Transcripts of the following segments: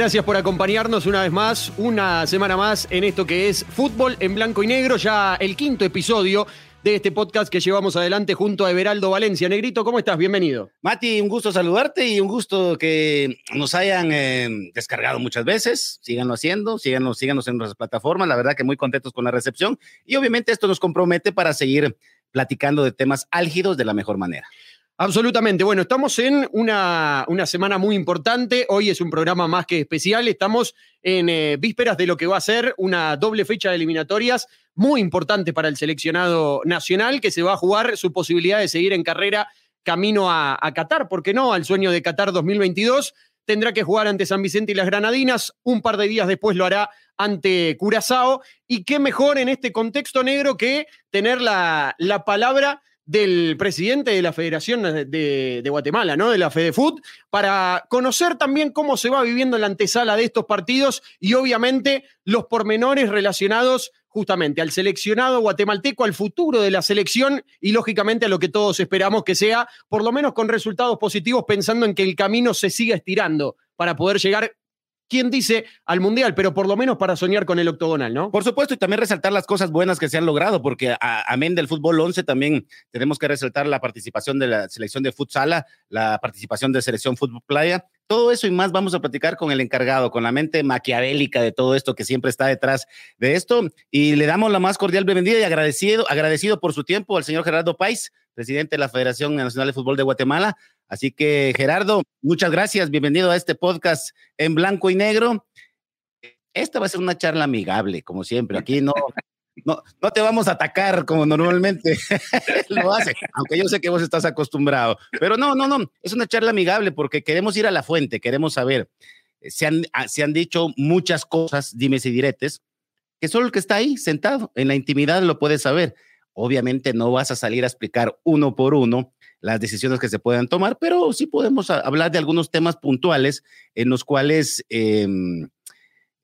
Gracias por acompañarnos una vez más, una semana más en esto que es Fútbol en Blanco y Negro, ya el quinto episodio de este podcast que llevamos adelante junto a Everaldo Valencia. Negrito, ¿cómo estás? Bienvenido. Mati, un gusto saludarte y un gusto que nos hayan eh, descargado muchas veces. Síganlo haciendo, síganos, síganos en nuestras plataformas. La verdad que muy contentos con la recepción y obviamente esto nos compromete para seguir platicando de temas álgidos de la mejor manera. Absolutamente. Bueno, estamos en una, una, semana muy importante. Hoy es un programa más que especial. Estamos en eh, vísperas de lo que va a ser una doble fecha de eliminatorias muy importante para el seleccionado nacional, que se va a jugar su posibilidad de seguir en carrera camino a, a Qatar, ¿por qué no? Al sueño de Qatar 2022. Tendrá que jugar ante San Vicente y las Granadinas. Un par de días después lo hará ante Curazao. Y qué mejor en este contexto negro que tener la, la palabra del presidente de la Federación de, Guatemala, ¿no? De la FedeFut, para conocer también cómo se va viviendo la antesala de estos partidos y obviamente los pormenores relacionados justamente al seleccionado guatemalteco, al futuro de la selección y lógicamente a lo que todos esperamos que sea, por lo menos con resultados positivos, pensando en que el camino se siga estirando para poder llegar quién dice al Mundial, pero por lo menos para soñar con el octogonal, ¿no? Por supuesto, y también resaltar las cosas buenas que se han logrado, porque amén del fútbol 11 también tenemos que resaltar la participación de la selección de futsala, la participación de selección fútbol playa, todo eso y más vamos a platicar con el encargado, con la mente maquiavélica de todo esto que siempre está detrás de esto. Y le damos la más cordial bienvenida y agradecido, agradecido por su tiempo al señor Gerardo Pais, presidente de la Federación Nacional de Fútbol de Guatemala, Así que, Gerardo, muchas gracias. Bienvenido a este podcast en blanco y negro. Esta va a ser una charla amigable, como siempre. Aquí no, no, no te vamos a atacar como normalmente lo hace, aunque yo sé que vos estás acostumbrado. Pero no, no, no, es una charla amigable porque queremos ir a la fuente, queremos saber. Se han, ah, se han dicho muchas cosas, dimes y diretes, que solo el que está ahí sentado en la intimidad lo puede saber. Obviamente no vas a salir a explicar uno por uno las decisiones que se puedan tomar, pero sí podemos hablar de algunos temas puntuales en los cuales em,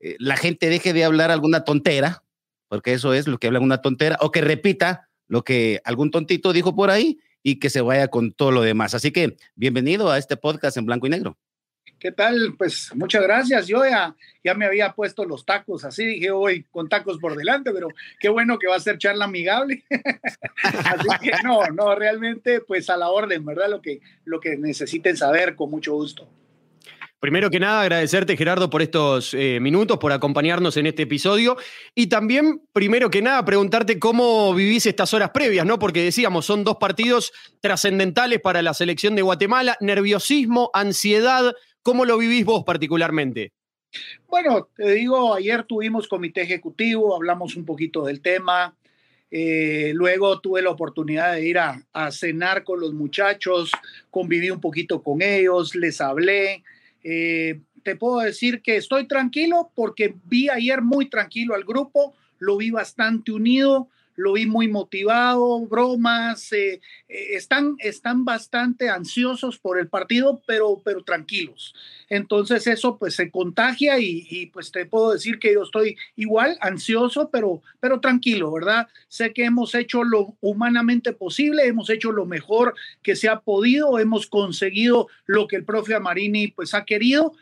eh, la gente deje de hablar alguna tontera, porque eso es lo que habla una tontera, o que repita lo que algún tontito dijo por ahí y que se vaya con todo lo demás. Así que bienvenido a este podcast en blanco y negro. ¿Qué tal? Pues muchas gracias. Yo ya, ya me había puesto los tacos, así dije hoy con tacos por delante, pero qué bueno que va a ser charla amigable. así que no, no, realmente pues a la orden, ¿verdad? Lo que, lo que necesiten saber, con mucho gusto. Primero que nada, agradecerte, Gerardo, por estos eh, minutos, por acompañarnos en este episodio. Y también, primero que nada, preguntarte cómo vivís estas horas previas, ¿no? Porque decíamos, son dos partidos trascendentales para la selección de Guatemala. Nerviosismo, ansiedad, ¿Cómo lo vivís vos particularmente? Bueno, te digo, ayer tuvimos comité ejecutivo, hablamos un poquito del tema. Eh, luego tuve la oportunidad de ir a, cenar con los muchachos, conviví un poquito con ellos, les hablé. Eh, te puedo decir que estoy tranquilo porque vi ayer muy tranquilo al grupo, lo vi bastante unido, lo vi muy motivado, bromas, eh, eh, están, están bastante ansiosos por el partido, pero, pero tranquilos. Entonces eso pues se contagia y, pues te puedo decir que yo estoy igual, ansioso, pero, pero tranquilo, ¿verdad? Sé que hemos hecho lo humanamente posible, hemos hecho lo mejor que se ha podido, hemos conseguido lo que el profe Amarini pues ha querido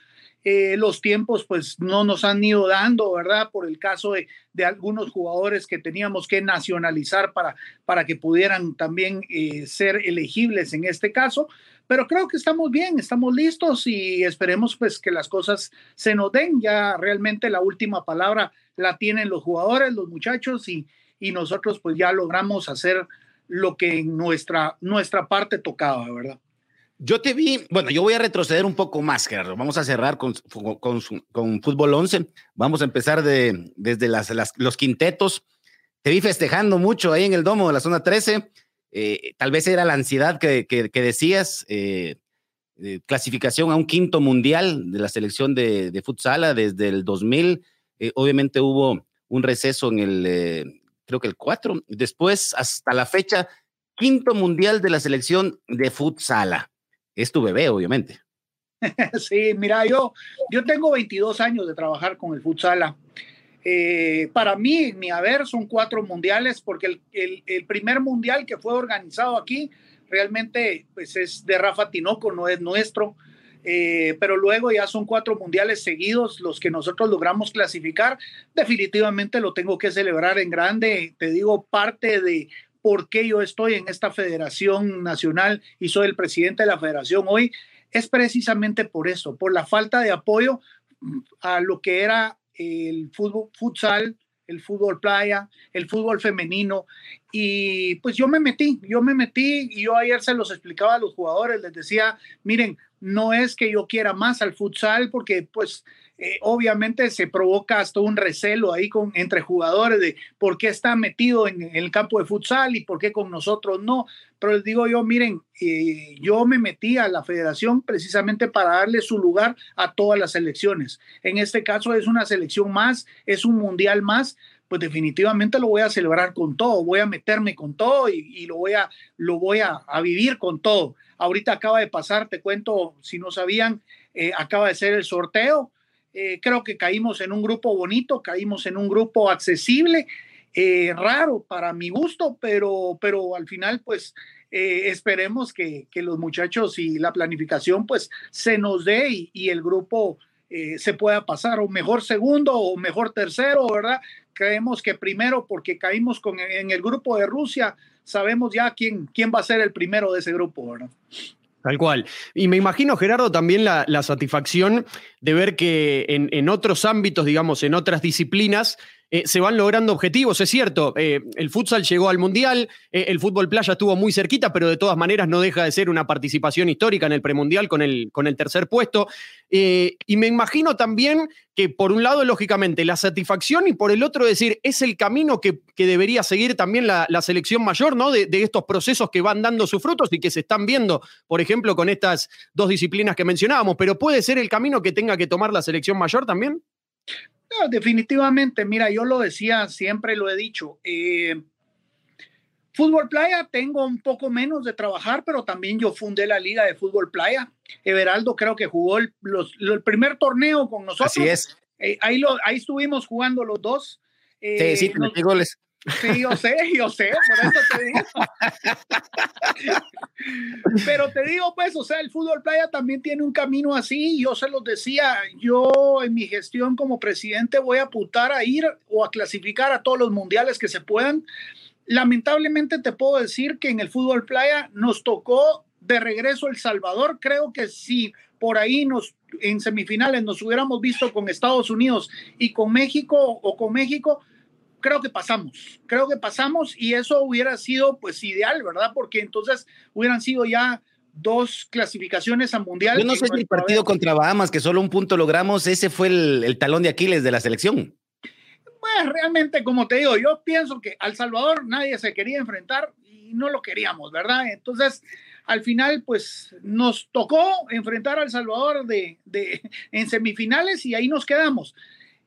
eh, los tiempos pues no nos han ido dando, ¿verdad? Por el caso de, algunos jugadores que teníamos que nacionalizar para, para que pudieran también eh, ser elegibles en este caso. Pero creo que estamos bien, estamos listos y esperemos pues que las cosas se nos den. Ya realmente la última palabra la tienen los jugadores, los muchachos y, y nosotros pues ya logramos hacer lo que en nuestra, nuestra parte tocaba, ¿verdad? Yo te vi, bueno, yo voy a retroceder un poco más, Gerardo. Vamos a cerrar con, con, con Fútbol 11. Vamos a empezar de, desde las, los quintetos. Te vi festejando mucho ahí en el domo de la zona 13. Eh, tal vez era la ansiedad que, que, decías, eh, clasificación a un quinto mundial de la selección de, futsala desde el 2000. Eh, obviamente hubo un receso en el, creo que el 4. Después, hasta la fecha, quinto mundial de la selección de futsala es tu bebé, obviamente. Sí, mira, yo, yo tengo 22 años de trabajar con el futsal. Eh, para mí, mi haber son cuatro mundiales, porque el, primer mundial que fue organizado aquí realmente pues es de Rafa Tinoco, no es nuestro. eh, pero luego ya son cuatro mundiales seguidos los que nosotros logramos clasificar. Definitivamente lo tengo que celebrar en grande. Te digo, parte de por qué yo estoy en esta federación nacional y soy el presidente de la federación hoy es precisamente por eso, por la falta de apoyo a lo que era el fútbol futsal, el fútbol playa, el fútbol femenino. Y pues yo me metí, yo me metí y yo ayer se los explicaba a los jugadores, les decía, miren, no es que yo quiera más al futsal porque pues eh, obviamente se provoca hasta un recelo ahí con, entre jugadores de por qué está metido en, el campo de futsal y por qué con nosotros no. Pero les digo yo, miren, eh, yo me metí a la federación precisamente para darle su lugar a todas las selecciones. En este caso es una selección más, es un mundial más, pues definitivamente lo voy a celebrar con todo, voy a meterme con todo y, lo voy, a, lo voy a, vivir con todo. Ahorita acaba de pasar, te cuento, si no sabían, eh, acaba de ser el sorteo eh, creo que caímos en un grupo bonito, caímos en un grupo accesible, eh, raro para mi gusto, pero, pero al final pues eh, esperemos que, que, los muchachos y la planificación pues se nos dé y, y el grupo se pueda pasar o mejor segundo o mejor tercero, ¿verdad? Creemos que primero porque caímos con, en el grupo de Rusia, sabemos ya quién, quién va a ser el primero de ese grupo, ¿verdad? Tal cual. Y me imagino, Gerardo, también la, satisfacción de ver que en, en, otros ámbitos, digamos, en otras disciplinas, eh, se van logrando objetivos, es cierto. Eh, el futsal llegó al Mundial, eh, el fútbol playa estuvo muy cerquita, pero de todas maneras no deja de ser una participación histórica en el premundial con el, con el tercer puesto. y me imagino también que por un lado, lógicamente, la satisfacción y por el otro decir, es el camino que, debería seguir también la, selección mayor, ¿no? De, de, estos procesos que van dando sus frutos y que se están viendo, por ejemplo, con estas dos disciplinas que mencionábamos, pero puede ser el camino que tenga que tomar la selección mayor también definitivamente, mira, yo lo decía, siempre lo he dicho. Eh, fútbol playa, tengo un poco menos de trabajar, pero también yo fundé la liga de fútbol playa. Everaldo creo que jugó el, primer torneo con nosotros. Así es. Eh, ahí, lo, ahí estuvimos jugando los dos. Eh, sí, sí, nos, goles. Sí, yo sé, yo sé, por eso te digo. Pero te digo, pues, o sea, el fútbol playa también tiene un camino así. Yo se los decía, yo en mi gestión como presidente voy a apuntar a ir o a clasificar a todos los mundiales que se puedan. Lamentablemente te puedo decir que en el fútbol playa nos tocó de regreso El Salvador. Creo que si por ahí nos en semifinales nos hubiéramos visto con Estados Unidos y con México o con México, creo que pasamos, creo que pasamos y eso hubiera sido pues ideal, ¿verdad? Porque entonces hubieran sido ya dos clasificaciones a mundial. Yo no sé si el partido contra Bahamas, que solo un punto logramos, ese fue el, talón de Aquiles de la selección. Pues realmente, como te digo, yo pienso que al Salvador nadie se quería enfrentar y no lo queríamos, ¿verdad? Entonces, al final, pues nos tocó enfrentar al Salvador de, de, en semifinales y ahí nos quedamos.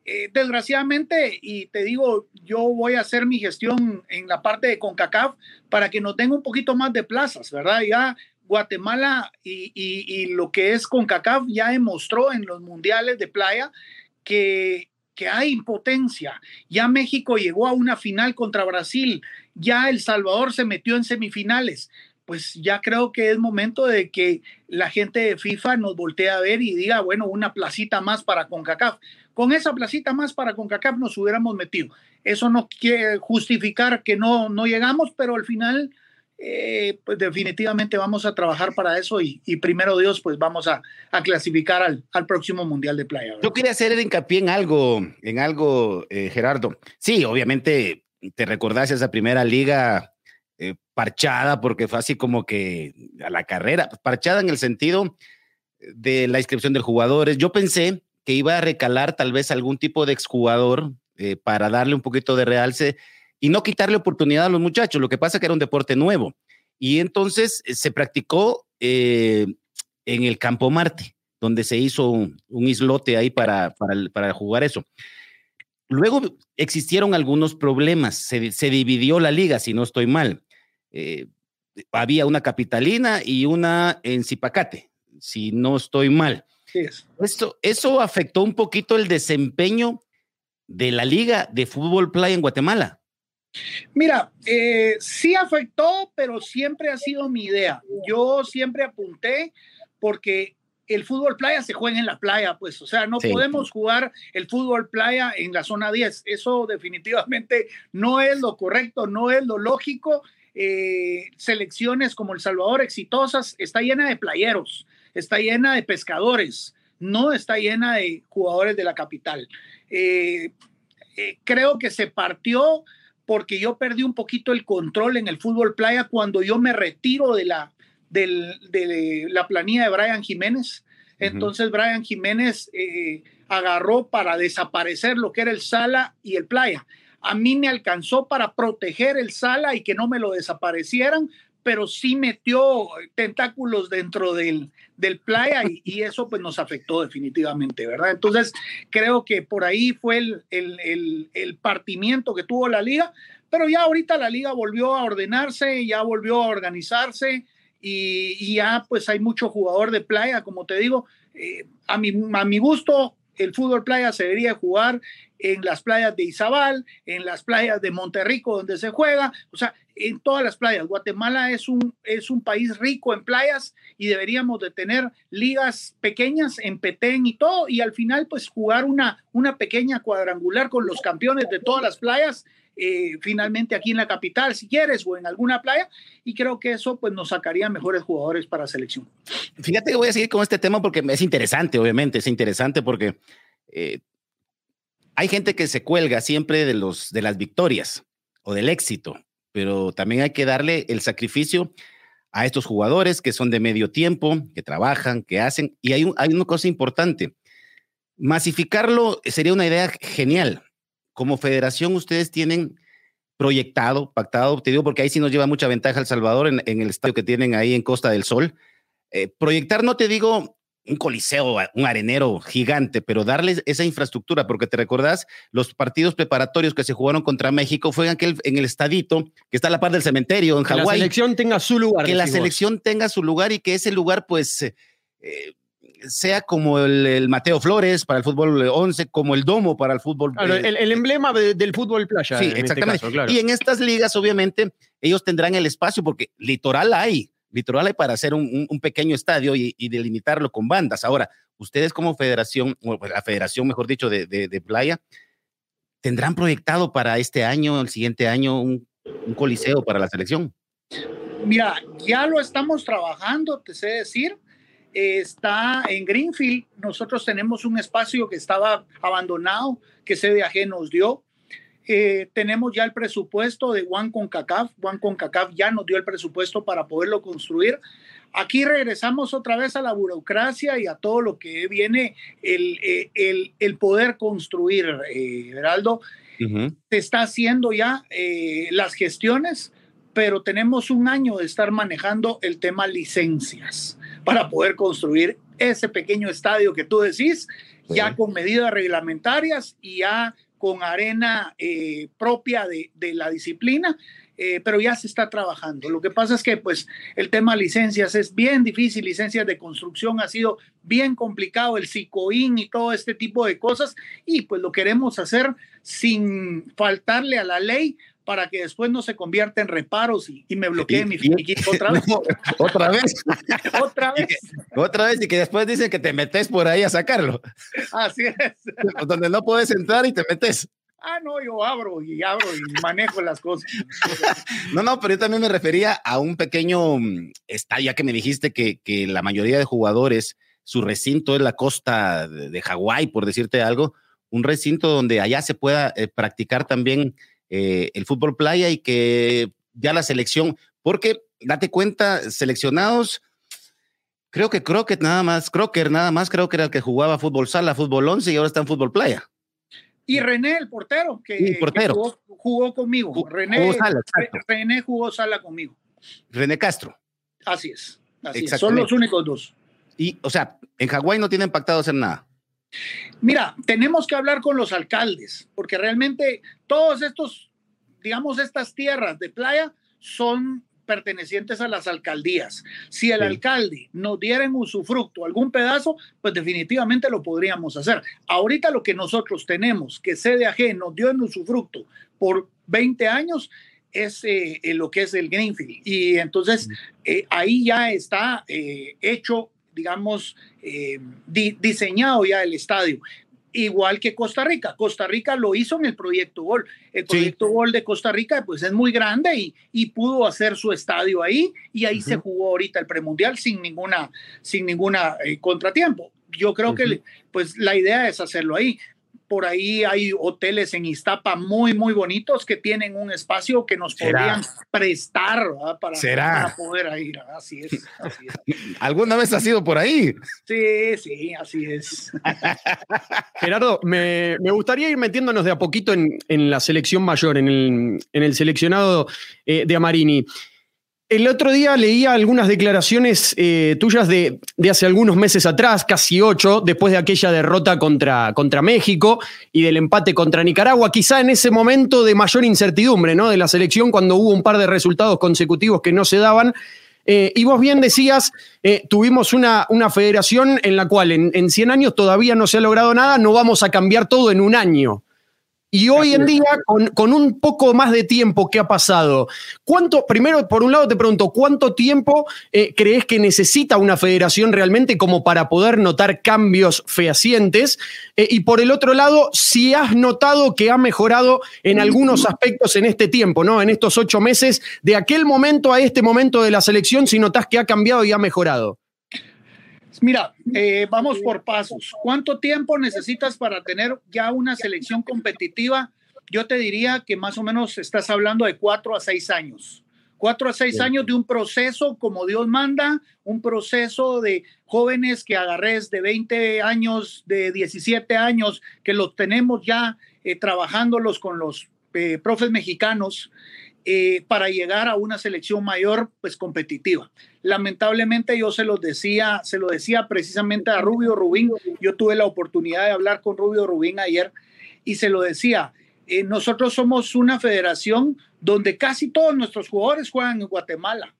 Eh, desgraciadamente, y te digo, yo voy a hacer mi gestión en la parte de CONCACAF para que nos den un poquito más de plazas, ¿verdad? Ya Guatemala y, lo que es CONCACAF ya demostró en los mundiales de playa que, que hay impotencia. Ya México llegó a una final contra Brasil, ya El Salvador se metió en semifinales pues ya creo que es momento de que la gente de FIFA nos voltee a ver y diga, bueno, una placita más para CONCACAF. Con esa placita más para CONCACAF nos hubiéramos metido. Eso no quiere justificar que no, no llegamos, pero al final, eh, pues definitivamente vamos a trabajar para eso y, primero Dios, pues vamos a, clasificar al, al, próximo Mundial de Playa. Yo quería hacer hincapié en algo, en algo, eh, Gerardo. Sí, obviamente te recordás esa primera liga eh, parchada, porque fue así como que a la carrera, parchada en el sentido de la inscripción de jugadores. Yo pensé que iba a recalar tal vez algún tipo de exjugador eh, para darle un poquito de realce y no quitarle oportunidad a los muchachos. Lo que pasa que era un deporte nuevo. Y entonces eh, se practicó eh, en el Campo Marte, donde se hizo un, islote ahí para, para, jugar eso. Luego existieron algunos problemas, se, se, dividió la liga, si no estoy mal. había una capitalina y una en Zipacate, si no estoy mal. Esto, eso afectó un poquito el desempeño de la Liga de Fútbol Playa en Guatemala. Mira, eh, sí afectó, pero siempre ha sido mi idea. Yo siempre apunté porque el fútbol playa se juega en la playa, pues, o sea, no podemos jugar el fútbol playa en la zona 10. Eso definitivamente no es lo correcto, no es lo lógico. Eh, selecciones como El Salvador exitosas está llena de playeros, está llena de pescadores, no está llena de jugadores de la capital. Eh, eh, creo que se partió porque yo perdí un poquito el control en el fútbol playa cuando yo me retiro de la, de la planilla de Brian Jiménez. Entonces Brian Jiménez eh, agarró para desaparecer lo que era el Sala y el Playa. A mí me alcanzó para proteger el Sala y que no me lo desaparecieran, pero sí metió tentáculos dentro del, del playa y, eso pues nos afectó definitivamente, ¿verdad? Entonces creo que por ahí fue el, el, el, partimiento que tuvo la liga, pero ya ahorita la liga volvió a ordenarse, ya volvió a organizarse y, ya pues hay mucho jugador de playa, como te digo, eh, a, mi, a mi gusto el fútbol playa se debería jugar en las playas de Izabal, en las playas de Monterrico donde se juega, o sea, en todas las playas. Guatemala es un, es un país rico en playas y deberíamos de tener ligas pequeñas en Petén y todo, y al final pues jugar una, una pequeña cuadrangular con los campeones de todas las playas eh, finalmente aquí en la capital, si quieres, o en alguna playa, y creo que eso pues nos sacaría mejores jugadores para selección. Fíjate que voy a seguir con este tema porque es interesante, obviamente, es interesante porque eh, hay gente que se cuelga siempre de, los, de las victorias o del éxito, pero también hay que darle el sacrificio a estos jugadores que son de medio tiempo, que trabajan, que hacen, y hay, una cosa importante, masificarlo sería una idea genial, como federación ustedes tienen proyectado, pactado, te digo porque ahí sí nos lleva mucha ventaja El Salvador en, el estadio que tienen ahí en Costa del Sol. Eh, proyectar, no te digo un coliseo, un arenero gigante, pero darles esa infraestructura, porque te recordás, los partidos preparatorios que se jugaron contra México fue en, aquel, en el estadito que está a la par del cementerio en Hawái. Que la selección tenga su lugar. Que la selección tenga su lugar y que ese lugar, pues, eh, sea como el, Mateo Flores para el fútbol 11, como el Domo para el fútbol. el, emblema del fútbol playa. Sí, este exactamente. Y en estas ligas, obviamente, ellos tendrán el espacio porque litoral hay, litoral para hacer un, pequeño estadio y, delimitarlo con bandas. Ahora, ustedes como federación, o la federación, mejor dicho, de, playa, ¿tendrán proyectado para este año, el siguiente año, un, un coliseo para la selección? Mira, ya lo estamos trabajando, te sé decir está en Greenfield. Nosotros tenemos un espacio que estaba abandonado, que CDAG nos dio. Eh, tenemos ya el presupuesto de One CONCACAF. One CONCACAF ya nos dio el presupuesto para poderlo construir. Aquí regresamos otra vez a la burocracia y a todo lo que viene el, eh, el, el poder construir, eh, Heraldo. Se está haciendo ya eh, las gestiones, pero tenemos un año de estar manejando el tema licencias para poder construir ese pequeño estadio que tú decís, ya con medidas reglamentarias y ya con arena eh, propia de, la disciplina, eh, pero ya se está trabajando. Lo que pasa es que pues el tema licencias es bien difícil, licencias de construcción ha sido bien complicado, el SICOIN y todo este tipo de cosas, y pues lo queremos hacer sin faltarle a la ley, para que después no se convierta en reparos y, me bloquee mi finiquito otra vez. otra vez. otra vez. otra vez y que después dicen que te metes por ahí a sacarlo. Así es. Donde no puedes entrar y te metes. Ah, no, yo abro y abro y manejo las cosas. no, no, pero yo también me refería a un pequeño mm, estadio, ya que me dijiste que, que la mayoría de jugadores, su recinto es la costa de, Hawái, por decirte algo, un recinto donde allá se pueda eh, practicar también eh, el fútbol playa y que ya la selección, porque date cuenta, seleccionados, creo que Crockett nada más, Crocker nada más, creo que era el que jugaba fútbol sala, fútbol once y ahora está en fútbol playa. Y René, el portero, que, jugó, conmigo. René, jugó sala, René jugó sala conmigo. René Castro. Así es. Son los únicos dos. Y, o sea, en Hawái no tienen pactado hacer nada. Mira, tenemos que hablar con los alcaldes, porque realmente todos estos, digamos, estas tierras de playa son pertenecientes a las alcaldías. Si el alcalde nos diera en usufructo algún pedazo, pues definitivamente lo podríamos hacer. Ahorita lo que nosotros tenemos, que CDAG nos dio en usufructo por 20 años, es eh, lo que es el Greenfield. Y entonces eh, ahí ya está eh, hecho digamos, eh, diseñado ya el estadio igual que Costa Rica. Costa Rica lo hizo en el proyecto Gol. El proyecto Gol de Costa Rica pues es muy grande y, y pudo hacer su estadio ahí y ahí se jugó ahorita el premundial sin ninguna, sin ninguna eh, contratiempo. Yo creo que pues la idea es hacerlo ahí por ahí hay hoteles en Iztapa muy, muy bonitos que tienen un espacio que nos podrían prestar para, poder ir. Así es, ¿Alguna vez has ido por ahí? Sí, sí, así es. Gerardo, me, gustaría ir metiéndonos de a poquito en, la selección mayor, en el, en el seleccionado eh, de Amarini. El otro día leía algunas declaraciones eh, tuyas de, hace algunos meses atrás, casi ocho, después de aquella derrota contra, contra, México y del empate contra Nicaragua, quizá en ese momento de mayor incertidumbre ¿no? de la selección, cuando hubo un par de resultados consecutivos que no se daban. Eh, y vos bien decías, eh, tuvimos una, una, federación en la cual en, en 100 años todavía no se ha logrado nada, no vamos a cambiar todo en un año. Y hoy en día, con, un poco más de tiempo que ha pasado, ¿cuánto, primero, por un lado te pregunto, ¿cuánto tiempo eh, crees que necesita una federación realmente como para poder notar cambios fehacientes? Eh, y por el otro lado, si has notado que ha mejorado en algunos aspectos en este tiempo, ¿no? En estos ocho meses, de aquel momento a este momento de la selección, si notas que ha cambiado y ha mejorado. Mira, eh, vamos por pasos. ¿Cuánto tiempo necesitas para tener ya una selección competitiva? Yo te diría que más o menos estás hablando de cuatro a seis años. Cuatro a seis años de un proceso como Dios manda, un proceso de jóvenes que agarres de 20 años, de 17 años, que los tenemos ya eh, trabajándolos con los eh, profes mexicanos eh, para llegar a una selección mayor, pues competitiva. Lamentablemente yo se lo decía, se lo decía precisamente a Rubio Rubín. Yo tuve la oportunidad de hablar con Rubio Rubín ayer y se lo decía. Eh, nosotros somos una federación donde casi todos nuestros jugadores juegan en Guatemala.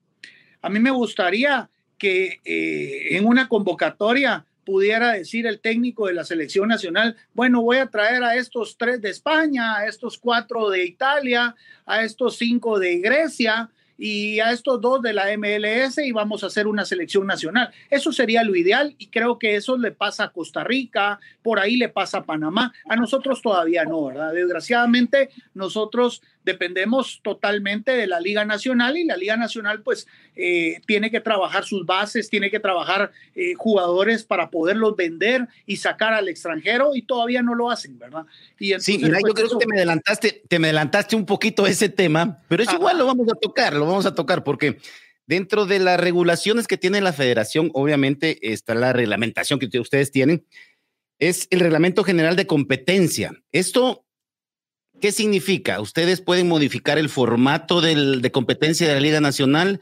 A mí me gustaría que eh, en una convocatoria pudiera decir el técnico de la selección nacional, bueno, voy a traer a estos tres de España, a estos cuatro de Italia, a estos cinco de Grecia, y a estos dos de la MLS y vamos a hacer una selección nacional. Eso sería lo ideal y creo que eso le pasa a Costa Rica, por ahí le pasa a Panamá. A nosotros todavía no, ¿verdad? Desgraciadamente nosotros dependemos totalmente de la Liga Nacional y la Liga Nacional pues eh, tiene que trabajar sus bases, tiene que trabajar eh, jugadores para poderlos vender y sacar al extranjero y todavía no lo hacen, ¿verdad? Y sí, mira, yo pues, creo que te me adelantaste, te me adelantaste un poquito ese tema, pero es igual lo vamos a tocar, lo vamos a tocar porque dentro de las regulaciones que tiene la federación, obviamente está la reglamentación que ustedes tienen, es el reglamento general de competencia. Esto ¿Qué significa? Ustedes pueden modificar el formato de competencia de la Liga Nacional,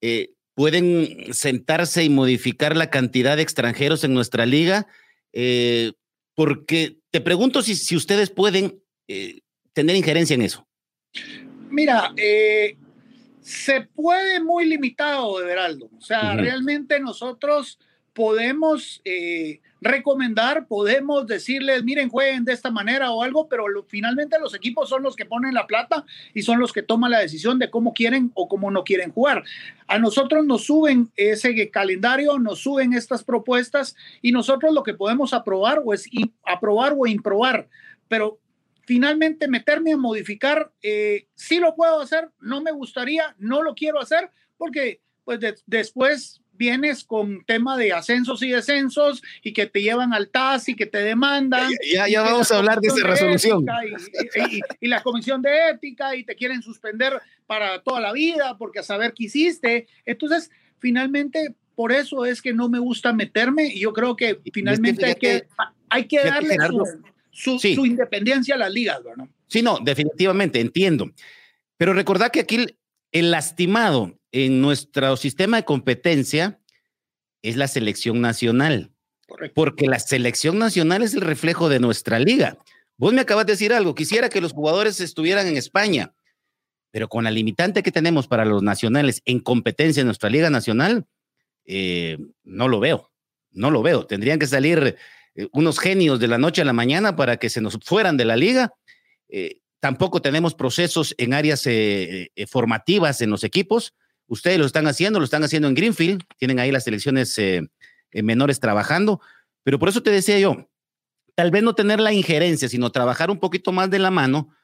eh, pueden sentarse y modificar la cantidad de extranjeros en nuestra liga, eh, porque te pregunto si, ustedes pueden eh, tener injerencia en eso. Mira, se puede muy limitado, Everaldo. O sea, realmente nosotros podemos recomendar, podemos decirles, miren, jueguen de esta manera o algo, pero finalmente los equipos son los que ponen la plata y son los que toman la decisión de cómo quieren o cómo no quieren jugar. A nosotros nos suben ese calendario, nos suben estas propuestas y nosotros lo que podemos aprobar o es aprobar o improbar, pero finalmente meterme a modificar, eh, sí lo puedo hacer, no me gustaría, no lo quiero hacer, porque pues después vienes con tema de ascensos y descensos y que te llevan al TAS y que te demandan. Ya, ya, vamos a hablar de esa resolución. Y, la comisión de ética y te quieren suspender para toda la vida porque a saber qué hiciste. Entonces, finalmente, por eso es que no me gusta meterme y yo creo que finalmente hay que, hay que darle su, su, independencia a las ligas, ¿verdad? Sí, no, definitivamente, entiendo. Pero recordad que aquí el lastimado en nuestro sistema de competencia es la selección nacional. Porque la selección nacional es el reflejo de nuestra liga. Vos me acabas de decir algo, quisiera que los jugadores estuvieran en España, pero con la limitante que tenemos para los nacionales en competencia en nuestra liga nacional, eh, no lo veo, no lo veo. Tendrían que salir eh, unos genios de la noche a la mañana para que se nos fueran de la liga. Eh, tampoco tenemos procesos en áreas formativas en los equipos Ustedes lo están haciendo, lo están haciendo en Greenfield, tienen ahí las selecciones eh, eh, menores trabajando, pero por eso te decía yo, tal vez no tener la injerencia, sino trabajar un poquito más de la mano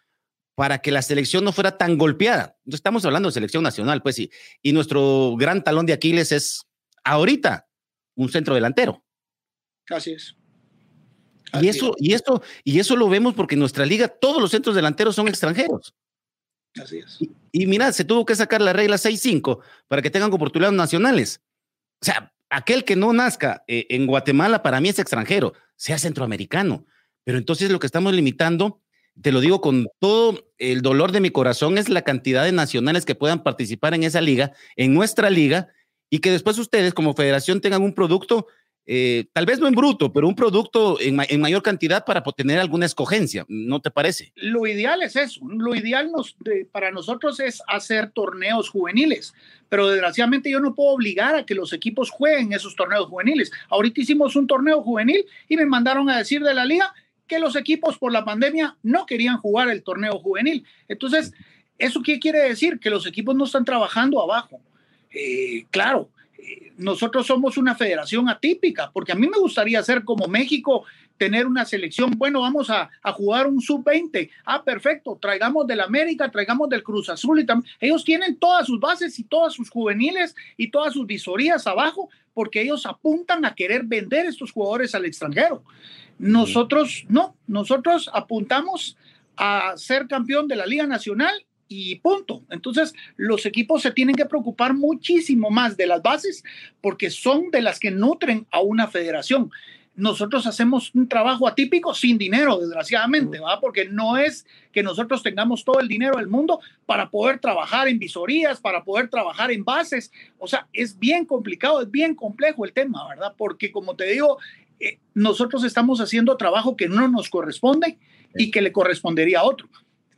para que la selección no fuera tan golpeada. estamos hablando de selección nacional, pues, y, y nuestro gran talón de Aquiles es ahorita un centro delantero. Así es. Y eso, y eso, y eso lo vemos porque en nuestra liga todos los centros delanteros son extranjeros. Así es. Y, mira, se tuvo que sacar la regla 6-5 para que tengan oportunidades nacionales. O sea, aquel que no nazca eh, en Guatemala para mí es extranjero, sea centroamericano. Pero entonces lo que estamos limitando, te lo digo con todo el dolor de mi corazón, es la cantidad de nacionales que puedan participar en esa liga, en nuestra liga, y que después ustedes como federación tengan un producto eh, tal vez no en bruto, pero un producto en, mayor cantidad para tener alguna escogencia, ¿no te parece? Lo ideal es eso, lo ideal para nosotros es hacer torneos juveniles, pero desgraciadamente yo no puedo obligar a que los equipos jueguen esos torneos juveniles. Ahorita hicimos un torneo juvenil y me mandaron a decir de la liga que los equipos por la pandemia no querían jugar el torneo juvenil. Entonces, ¿eso qué quiere decir? Que los equipos no están trabajando abajo. Eh, claro, nosotros somos una federación atípica, porque a mí me gustaría ser como México, tener una selección, bueno, vamos a, jugar un sub-20, ah, perfecto, traigamos del América, traigamos del Cruz Azul, y ellos tienen todas sus bases y todas sus juveniles y todas sus visorías abajo, porque ellos apuntan a querer vender estos jugadores al extranjero. Nosotros no, nosotros apuntamos a ser campeón de la Liga Nacional y punto. Entonces, los equipos se tienen que preocupar muchísimo más de las bases porque son de las que nutren a una federación. Nosotros hacemos un trabajo atípico sin dinero, desgraciadamente, ¿va? Porque no es que nosotros tengamos todo el dinero del mundo para poder trabajar en visorías, para poder trabajar en bases. O sea, es bien complicado, es bien complejo el tema, ¿verdad? Porque como te digo, eh, nosotros estamos haciendo trabajo que no nos corresponde y que le correspondería a otro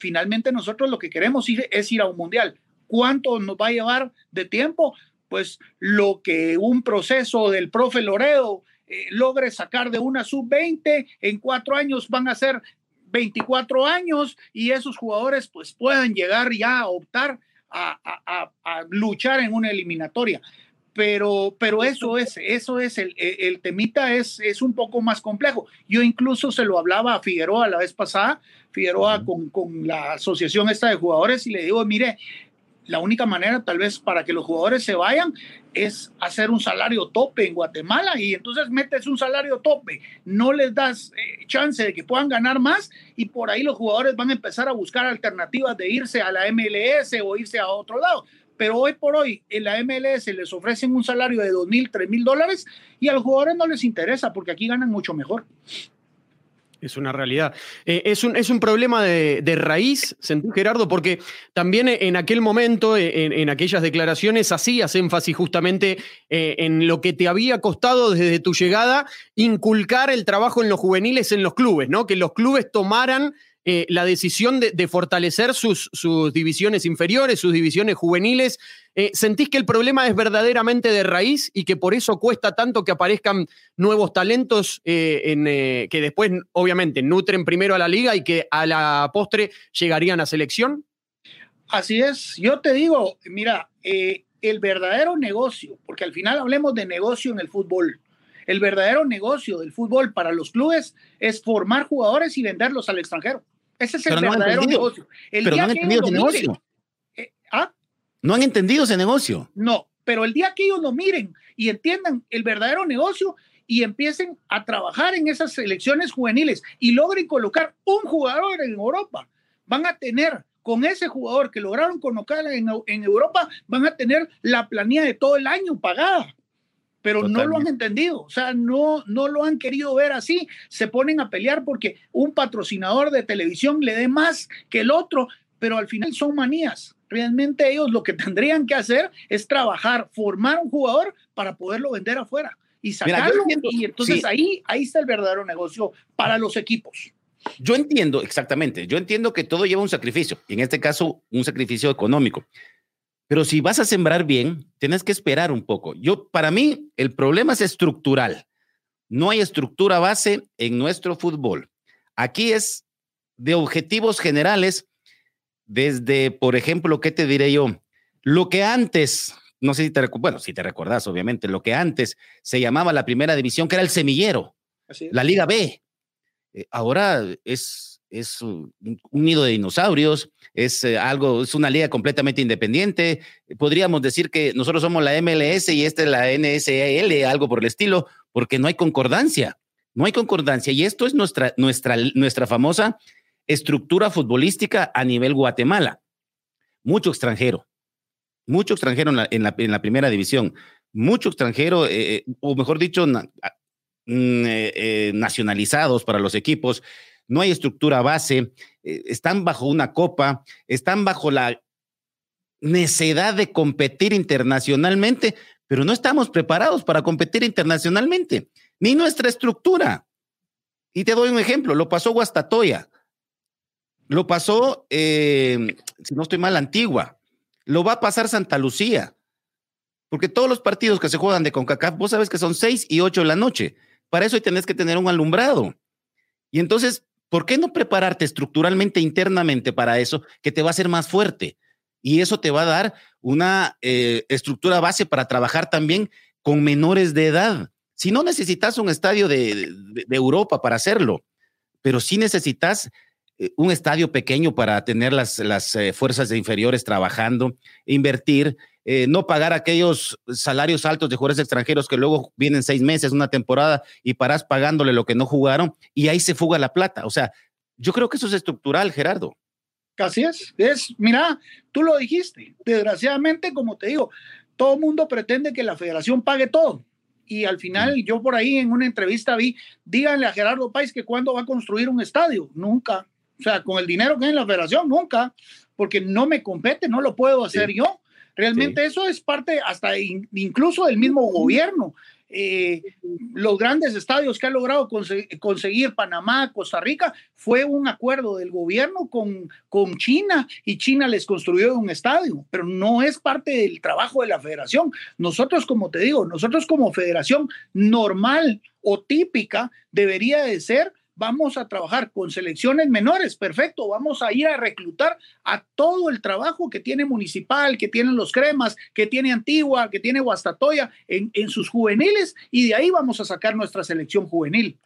finalmente nosotros lo que queremos ir, es ir a un mundial. ¿Cuánto nos va a llevar de tiempo? Pues lo que un proceso del profe Loredo eh, logre sacar de una sub-20, en cuatro años van a ser 24 años y esos jugadores pues puedan llegar ya a optar a, luchar en una eliminatoria pero, pero eso es, eso es, el, el, temita es, es un poco más complejo. Yo incluso se lo hablaba a Figueroa la vez pasada, Figueroa con, con la asociación esta de jugadores y le digo, mire, la única manera tal vez para que los jugadores se vayan es hacer un salario tope en Guatemala y entonces metes un salario tope, no les das eh, chance de que puedan ganar más y por ahí los jugadores van a empezar a buscar alternativas de irse a la MLS o irse a otro lado pero hoy por hoy en la MLS les ofrecen un salario de dos mil, tres mil dólares y a los jugadores no les interesa porque aquí ganan mucho mejor. Es una realidad. Eh, es, un, es, un, problema de, raíz, sentí Gerardo, porque también en aquel momento, en, aquellas declaraciones, hacías énfasis justamente eh, en lo que te había costado desde tu llegada inculcar el trabajo en los juveniles en los clubes, ¿no? Que los clubes tomaran eh, la decisión de, fortalecer sus, divisiones inferiores, sus divisiones juveniles. Eh, ¿Sentís que el problema es verdaderamente de raíz y que por eso cuesta tanto que aparezcan nuevos talentos eh, que después, obviamente, nutren primero a la liga y que a la postre llegarían a selección? Así es. Yo te digo, mira, el verdadero negocio, porque al final hablemos de negocio en el fútbol. El verdadero negocio del fútbol para los clubes es formar jugadores y venderlos al extranjero. Ese es el verdadero negocio. pero no han entendido ese negocio. Eh, ¿ah? No han entendido ese negocio. No, pero el día que ellos lo miren y entiendan el verdadero negocio y empiecen a trabajar en esas selecciones juveniles y logren colocar un jugador en Europa, van a tener con ese jugador que lograron colocar en, en Europa, van a tener la planilla de todo el año pagada pero no lo han entendido, o sea, no, no lo han querido ver así, se ponen a pelear porque un patrocinador de televisión le dé más que el otro, pero al final son manías. Realmente ellos lo que tendrían que hacer es trabajar, formar un jugador para poderlo vender afuera y sacarlo. y entonces ahí, ahí está el verdadero negocio para los equipos. Yo entiendo, exactamente, yo entiendo que todo lleva un sacrificio, y en este caso un sacrificio económico. Pero si vas a sembrar bien, tienes que esperar un poco. Yo, para mí, el problema es estructural. No hay estructura base en nuestro fútbol. Aquí es de objetivos generales, desde, por ejemplo, ¿qué te diré yo? Lo que antes no sé si te, bueno, si te recordás, obviamente, lo que antes se llamaba la primera división, que era el semillero, la Liga B. Eh, ahora es, es un, nido de dinosaurios, es eh, algo, es una liga completamente independiente. Podríamos decir que nosotros somos la MLS y esta es la NSL, algo por el estilo, porque no hay concordancia, no hay concordancia. Y esto es nuestra, nuestra, nuestra famosa estructura futbolística a nivel Guatemala. Mucho extranjero, mucho extranjero en la, en la, primera división, mucho extranjero, eh, eh, o mejor dicho, mm, nacionalizados para los equipos. No hay estructura base, están bajo una copa, están bajo la necesidad de competir internacionalmente, pero no estamos preparados para competir internacionalmente, ni nuestra estructura. Y te doy un ejemplo, lo pasó Guastatoya, lo pasó, si no estoy mal, Antigua, lo va a pasar Santa Lucía. Porque todos los partidos que se juegan de CONCACAF, vos sabes que son seis y ocho de la noche. Para eso tenés que tener un alumbrado. Y entonces, ¿por qué no prepararte estructuralmente, internamente para eso, que te va a hacer más fuerte? Y eso te va a dar una eh, estructura base para trabajar también con menores de edad. Si no necesitas un estadio de, Europa para hacerlo, pero sí necesitas eh, un estadio pequeño para tener las, las eh, fuerzas inferiores trabajando, invertir, eh, no pagar aquellos salarios altos de jugadores extranjeros que luego vienen seis meses, una temporada y parás pagándole lo que no jugaron y ahí se fuga la plata. O sea, yo creo que eso es estructural, Gerardo. Así es, es, mira, tú lo dijiste, desgraciadamente, como te digo, todo mundo pretende que la federación pague todo. Y al final, yo por ahí en una entrevista vi, díganle a Gerardo Páez que cuándo va a construir un estadio. Nunca. O sea, con el dinero que hay en la federación, nunca, porque no me compete, no lo puedo hacer yo. Realmente eso es parte hasta incluso del mismo gobierno. Eh, los grandes estadios que ha logrado conseguir Panamá, Costa Rica, fue un acuerdo del gobierno con, con China y China les construyó un estadio, pero no es parte del trabajo de la federación. Nosotros, como te digo, nosotros como federación normal o típica debería de ser vamos a trabajar con selecciones menores, perfecto, vamos a ir a reclutar a todo el trabajo que tiene Municipal, que tienen los Cremas, que tiene Antigua, que tiene Guastatoya en, en sus juveniles y de ahí vamos a sacar nuestra selección juvenil.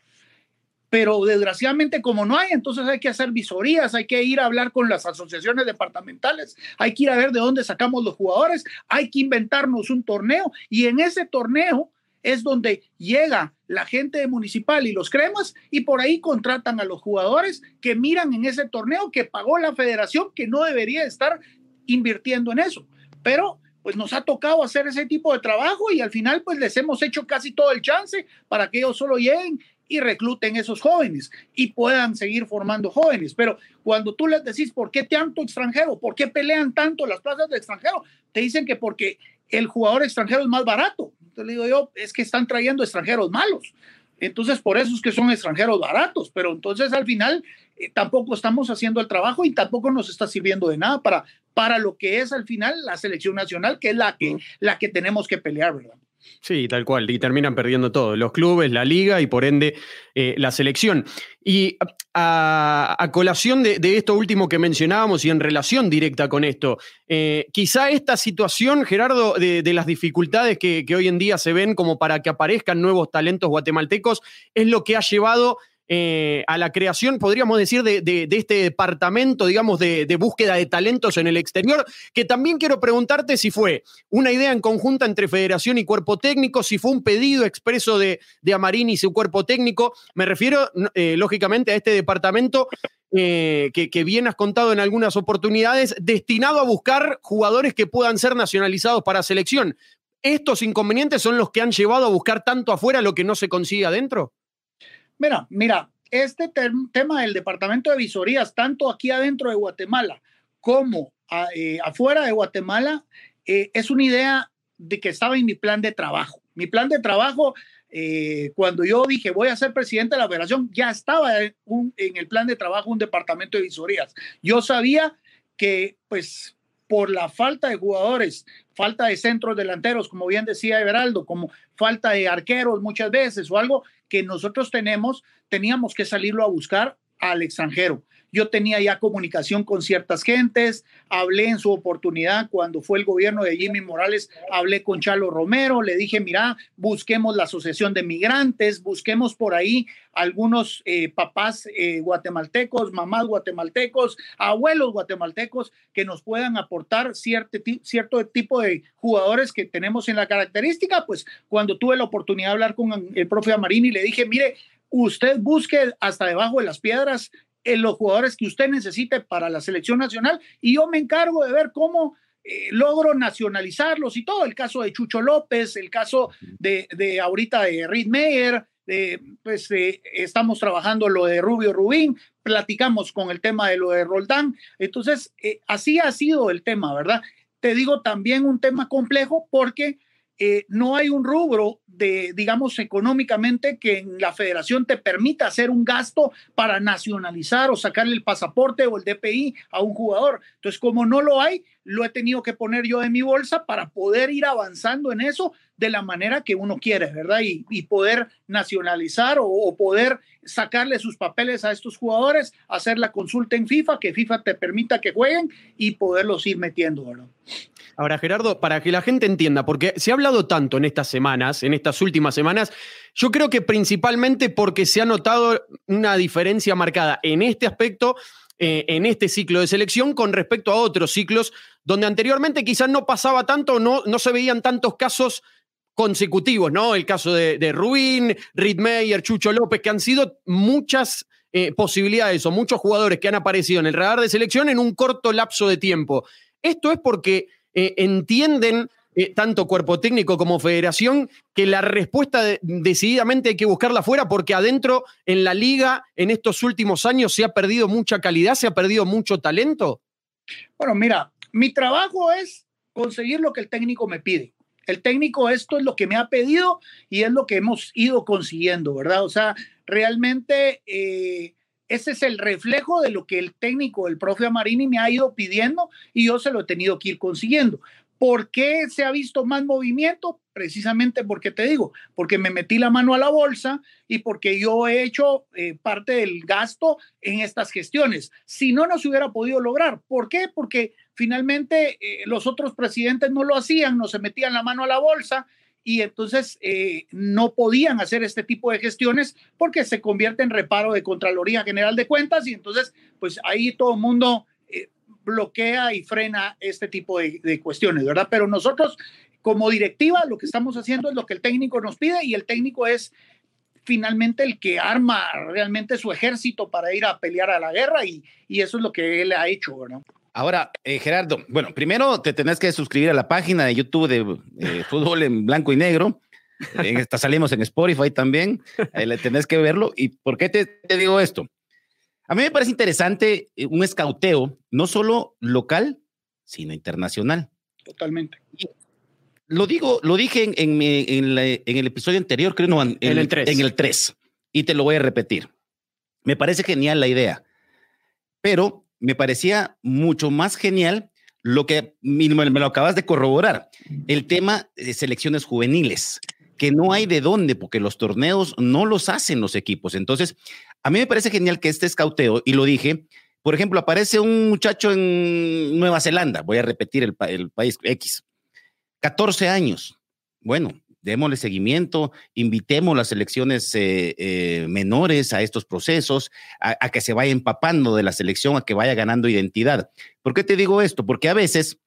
Pero desgraciadamente como no hay, entonces hay que hacer visorías, hay que ir a hablar con las asociaciones departamentales, hay que ir a ver de dónde sacamos los jugadores, hay que inventarnos un torneo y en ese torneo es donde llega la gente municipal y los cremas y por ahí contratan a los jugadores que miran en ese torneo que pagó la federación que no debería estar invirtiendo en eso. Pero pues nos ha tocado hacer ese tipo de trabajo y al final pues les hemos hecho casi todo el chance para que ellos solo lleguen y recluten esos jóvenes y puedan seguir formando jóvenes. Pero cuando tú les decís, ¿por qué tanto extranjero? ¿Por qué pelean tanto las plazas de extranjero? Te dicen que porque el jugador extranjero es más barato. Entonces le digo yo, es que están trayendo extranjeros malos. Entonces, por eso es que son extranjeros baratos, pero entonces al final eh, tampoco estamos haciendo el trabajo y tampoco nos está sirviendo de nada para, para lo que es al final la selección nacional, que es la que, la que tenemos que pelear, ¿verdad? Sí, tal cual, y terminan perdiendo todo, los clubes, la liga y por ende eh, la selección. Y a, colación de, esto último que mencionábamos y en relación directa con esto, eh, quizá esta situación, Gerardo, de, las dificultades que, que hoy en día se ven como para que aparezcan nuevos talentos guatemaltecos, es lo que ha llevado eh, a la creación, podríamos decir, de, este departamento, digamos, de, búsqueda de talentos en el exterior, que también quiero preguntarte si fue una idea en conjunta entre federación y cuerpo técnico, si fue un pedido expreso de, Amarini y su cuerpo técnico. Me refiero, eh, lógicamente, a este departamento eh, que, que, bien has contado en algunas oportunidades, destinado a buscar jugadores que puedan ser nacionalizados para selección. ¿Estos inconvenientes son los que han llevado a buscar tanto afuera lo que no se consigue adentro? Mira, mira, este tema del departamento de visorías, tanto aquí adentro de Guatemala como eh, afuera de Guatemala, eh, es una idea de que estaba en mi plan de trabajo. Mi plan de trabajo, eh, cuando yo dije voy a ser presidente de la federación, ya estaba en, en el plan de trabajo un departamento de visorías. Yo sabía que, pues, por la falta de jugadores, falta de centros delanteros, como bien decía Everaldo, como falta de arqueros muchas veces o algo, que nosotros tenemos, teníamos que salirlo a buscar al extranjero. Yo tenía ya comunicación con ciertas gentes, hablé en su oportunidad cuando fue el gobierno de Jimmy Morales, hablé con Chalo Romero, le dije, mira, busquemos la Asociación de Migrantes, busquemos por ahí algunos eh, papás eh, guatemaltecos, mamás guatemaltecos, abuelos guatemaltecos que nos puedan aportar cierto, cierto tipo de jugadores que tenemos en la característica. Pues cuando tuve la oportunidad de hablar con el profe Amarini, le dije, mire, usted busque hasta debajo de las piedras en los jugadores que usted necesite para la selección nacional y yo me encargo de ver cómo eh, logro nacionalizarlos y todo. El caso de Chucho López, el caso de, de ahorita de Reed Meyer, de, pues estamos trabajando lo de Rubio Rubín, platicamos con el tema de lo de Roldán. Entonces, eh, así ha sido el tema, ¿verdad? Te digo también un tema complejo porque eh, no hay un rubro de, digamos, económicamente que en la federación te permita hacer un gasto para nacionalizar o sacarle el pasaporte o el DPI a un jugador. Entonces, como no lo hay, lo he tenido que poner yo en mi bolsa para poder ir avanzando en eso de la manera que uno quiere, ¿verdad? Y, poder nacionalizar o, poder sacarle sus papeles a estos jugadores, hacer la consulta en FIFA, que FIFA te permita que jueguen y poderlos ir metiendo, ¿verdad? Ahora, Gerardo, para que la gente entienda, porque se ha hablado tanto en estas semanas, en estas últimas semanas, yo creo que principalmente porque se ha notado una diferencia marcada en este aspecto, eh, en este ciclo de selección, con respecto a otros ciclos, donde anteriormente quizás no pasaba tanto, no, no se veían tantos casos consecutivos, ¿no? El caso de, de Rubín, Meyer, Chucho López, que han sido muchas eh, posibilidades o muchos jugadores que han aparecido en el radar de selección en un corto lapso de tiempo. Esto es porque eh, entienden eh, tanto cuerpo técnico como federación que la respuesta decididamente hay que buscarla fuera porque adentro en la liga en estos últimos años se ha perdido mucha calidad, se ha perdido mucho talento? Bueno, mira, mi trabajo es conseguir lo que el técnico me pide. El técnico esto es lo que me ha pedido y es lo que hemos ido consiguiendo, ¿verdad? O sea, realmente eh, ese es el reflejo de lo que el técnico, el profe Amarini, me ha ido pidiendo y yo se lo he tenido que ir consiguiendo. ¿Por qué se ha visto más movimiento? Precisamente porque te digo, porque me metí la mano a la bolsa y porque yo he hecho eh, parte del gasto en estas gestiones. Si no, no se hubiera podido lograr. ¿Por qué? Porque finalmente eh, los otros presidentes no lo hacían, no se metían la mano a la bolsa y entonces eh, no podían hacer este tipo de gestiones porque se convierte en reparo de Contraloría General de Cuentas y entonces pues ahí todo el mundo bloquea y frena este tipo de, de, cuestiones, ¿verdad? Pero nosotros como directiva lo que estamos haciendo es lo que el técnico nos pide y el técnico es finalmente el que arma realmente su ejército para ir a pelear a la guerra y, y eso es lo que él ha hecho, ¿verdad? Ahora, eh, Gerardo, bueno, primero te tenés que suscribir a la página de YouTube de Fútbol en Blanco y Negro. En esta salimos en Spotify también. le tenés que verlo. ¿Y por qué te, digo esto? A mí me parece interesante eh, un escauteo, no solo local, sino internacional. Totalmente. lo digo, lo dije en, en, el episodio anterior, creo, no, en, el 3. En el 3. Y te lo voy a repetir. Me parece genial la idea. Pero me parecía mucho más genial lo que me, lo acabas de corroborar, el tema de selecciones juveniles, que no hay de dónde, porque los torneos no los hacen los equipos. Entonces, a mí me parece genial que este escauteo, y lo dije, por ejemplo, aparece un muchacho en Nueva Zelanda, voy a repetir el, país X, 14 años. Bueno, démosle seguimiento, invitemos las elecciones eh, eh, menores a estos procesos, a, que se vaya empapando de la selección, a que vaya ganando identidad. ¿Por qué te digo esto? Porque a veces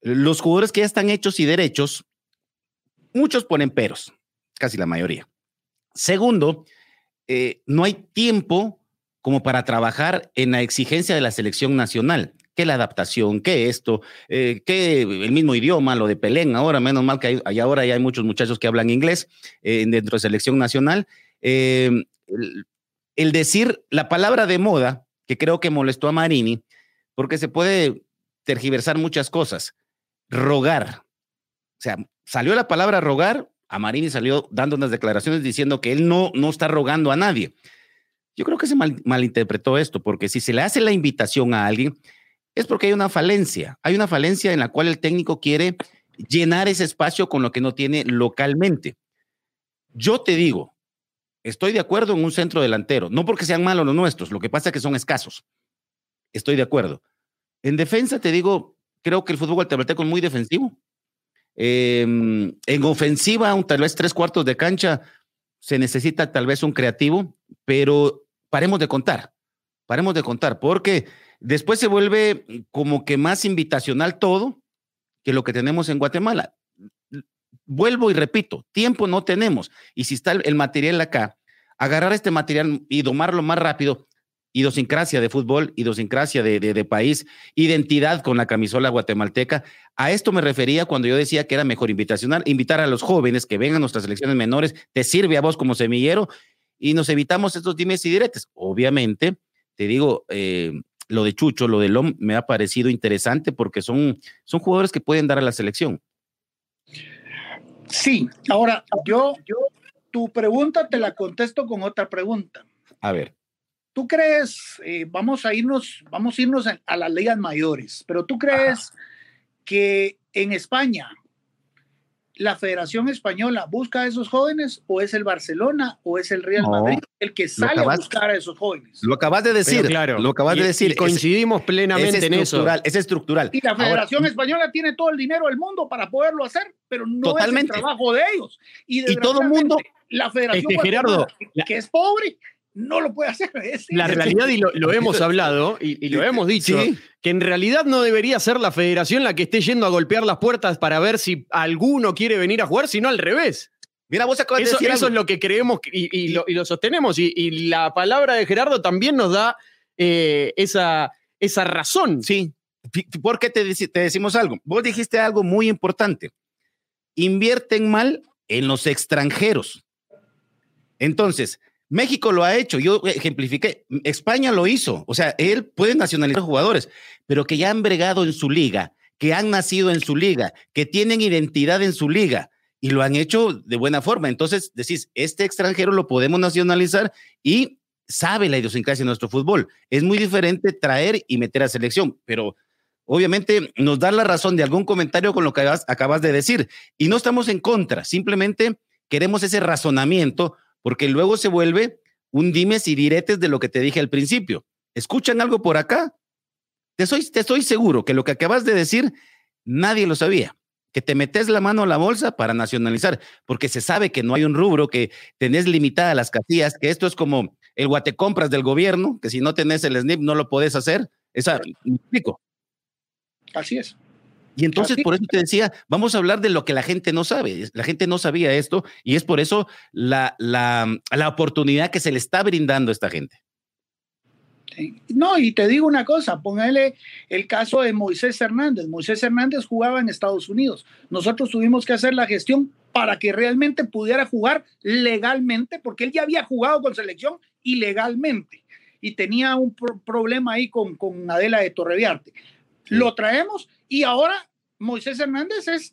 los jugadores que ya están hechos y derechos, muchos ponen peros, casi la mayoría. Segundo, eh, no hay tiempo como para trabajar en la exigencia de la selección nacional que la adaptación, que esto, eh, que el mismo idioma, lo de Pelén, ahora, menos mal que hay, ahora ya hay muchos muchachos que hablan inglés eh, dentro de selección nacional. Eh, el, decir la palabra de moda, que creo que molestó a Marini, porque se puede tergiversar muchas cosas. Rogar. O sea, salió la palabra rogar, a Marini salió dando unas declaraciones diciendo que él no, no está rogando a nadie. Yo creo que se malinterpretó esto, porque si se le hace la invitación a alguien, es porque hay una falencia. Hay una falencia en la cual el técnico quiere llenar ese espacio con lo que no tiene localmente. Yo te digo, Estoy de acuerdo en un centro delantero, no porque sean malos los nuestros, lo que pasa es que son escasos. Estoy de acuerdo. En defensa te digo, creo que el fútbol guatemalteco es muy defensivo. Em, en ofensiva, tal vez tres cuartos de cancha, se necesita tal vez un creativo, pero paremos de contar, paremos de contar, porque después se vuelve como que más invitacional todo que lo que tenemos en Guatemala. Vuelvo y repito, tiempo no tenemos. Y si está el material acá, agarrar este material y domarlo más rápido, idiosincrasia de fútbol, idiosincrasia de, de, país, identidad con la camisola guatemalteca. A esto me refería cuando yo decía que era mejor invitacional, invitar a los jóvenes que vengan a nuestras selecciones menores, te sirve a vos como semillero y nos evitamos estos dimes y diretes. Obviamente, te digo, eh, lo de Chucho, lo de Lom, me ha parecido interesante porque son, son jugadores que pueden dar a la selección. Sí, ahora yo, yo, tu pregunta te la contesto con otra pregunta. A ver. ¿Tú crees, eh, vamos a irnos, vamos a irnos a, las ligas mayores, pero tú crees que en España la Federación Española busca a esos jóvenes o es el Barcelona o es el Real Madrid el que sale a buscar a esos jóvenes? Lo acabas de decir, claro, lo acabas de decir. coincidimos plenamente en eso. Es estructural. Y la Federación Española tiene todo el dinero del mundo para poderlo hacer, pero no es el trabajo de ellos. Y, todo el mundo. La Federación este, Gerardo, que es pobre, no lo puede hacer. la realidad, y lo, hemos hablado y, lo hemos dicho, que en realidad no debería ser la federación la que esté yendo a golpear las puertas para ver si alguno quiere venir a jugar, sino al revés. Mira, vos acabas eso, de decir Eso es lo que creemos y, lo, sostenemos. Y, la palabra de Gerardo también nos da eh, esa, esa razón. Sí. ¿Por qué te, te decimos algo? Vos dijiste algo muy importante. Invierten mal en los extranjeros. Entonces, México lo ha hecho, yo ejemplifiqué, España lo hizo, o sea, él puede nacionalizar jugadores, pero que ya han bregado en su liga, que han nacido en su liga, que tienen identidad en su liga y lo han hecho de buena forma. Entonces, decís, este extranjero lo podemos nacionalizar y sabe la idiosincrasia de nuestro fútbol. Es muy diferente traer y meter a selección, pero obviamente nos da la razón de algún comentario con lo que acabas de decir y no estamos en contra, simplemente queremos ese razonamiento porque luego se vuelve un dimes y diretes de lo que te dije al principio. ¿Escuchan algo por acá? Te soy, te estoy seguro que lo que acabas de decir, nadie lo sabía. Que te metes la mano a la bolsa para nacionalizar, porque se sabe que no hay un rubro, que tenés limitadas las casillas, que esto es como el guatecompras del gobierno, que si no tenés el SNIP no lo podés hacer. Esa, me explico. Así es. Y entonces, por eso te decía, vamos a hablar de lo que la gente no sabe. La gente no sabía esto y es por eso la, la, la oportunidad que se le está brindando a esta gente. No, y te digo una cosa, póngale el caso de Moisés Hernández. Moisés Hernández jugaba en Estados Unidos. Nosotros tuvimos que hacer la gestión para que realmente pudiera jugar legalmente, porque él ya había jugado con selección ilegalmente y tenía un problema ahí con, con Adela de Torreviarte. Lo traemos y ahora Moisés Hernández es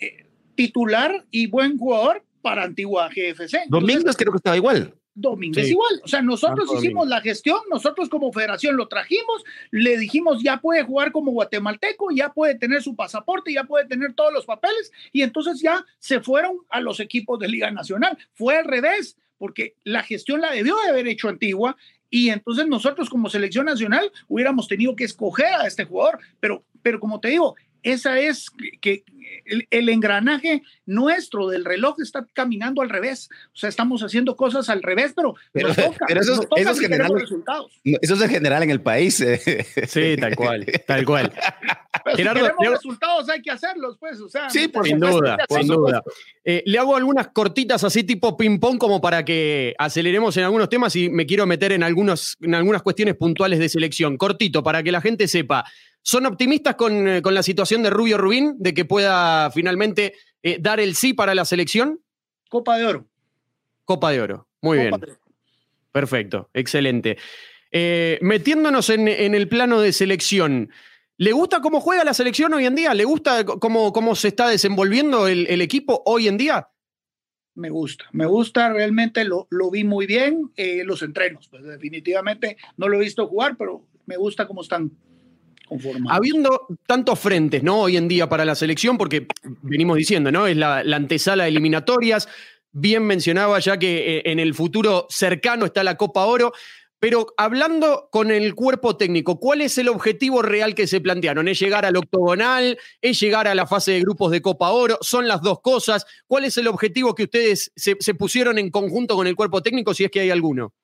eh, titular y buen jugador para Antigua GFC. Domínguez creo que estaba igual. Domínguez igual. O sea, nosotros hicimos la gestión, nosotros como federación lo trajimos, le dijimos ya puede jugar como guatemalteco, ya puede tener su pasaporte, ya puede tener todos los papeles y entonces ya se fueron a los equipos de Liga Nacional. Fue al revés, porque la gestión la debió de haber hecho Antigua y entonces nosotros como selección nacional hubiéramos tenido que escoger a este jugador, pero pero como te digo, esa es que el, engranaje nuestro del reloj está caminando al revés. O sea, estamos haciendo cosas al revés, pero, pero, eso, es general, resultados. Eso es general en el país. Eh. Sí, tal cual, tal cual. Pero si queremos resultados hay que hacerlos, pues. O sea, sí, por sin duda, sin duda. Eh, le hago algunas cortitas así tipo ping-pong como para que aceleremos en algunos temas y me quiero meter en, algunos, en algunas cuestiones puntuales de selección. Cortito, para que la gente sepa. ¿Son optimistas eh, con, la situación de Rubio Rubín, de que pueda finalmente eh, dar el sí para la selección? Copa de Oro. Copa de Oro, muy bien. Perfecto, excelente. Eh, metiéndonos en, el plano de selección, ¿le gusta cómo juega la selección hoy en día? ¿Le gusta cómo, cómo se está desenvolviendo el, equipo hoy en día? Me gusta, me gusta, realmente lo, lo vi muy bien, los entrenos, pues definitivamente no lo he visto jugar, pero me gusta cómo están Habiendo tantos frentes, ¿no? Hoy en día para la selección, porque venimos diciendo, ¿no? Es la, antesala de eliminatorias. bien mencionaba ya que eh, en el futuro cercano está la Copa Oro. Pero hablando con el cuerpo técnico, ¿cuál es el objetivo real que se plantearon? ¿Es llegar al octogonal? ¿Es llegar a la fase de grupos de Copa Oro? ¿Son las dos cosas? ¿Cuál es el objetivo que ustedes se, pusieron en conjunto con el cuerpo técnico, si es que hay alguno?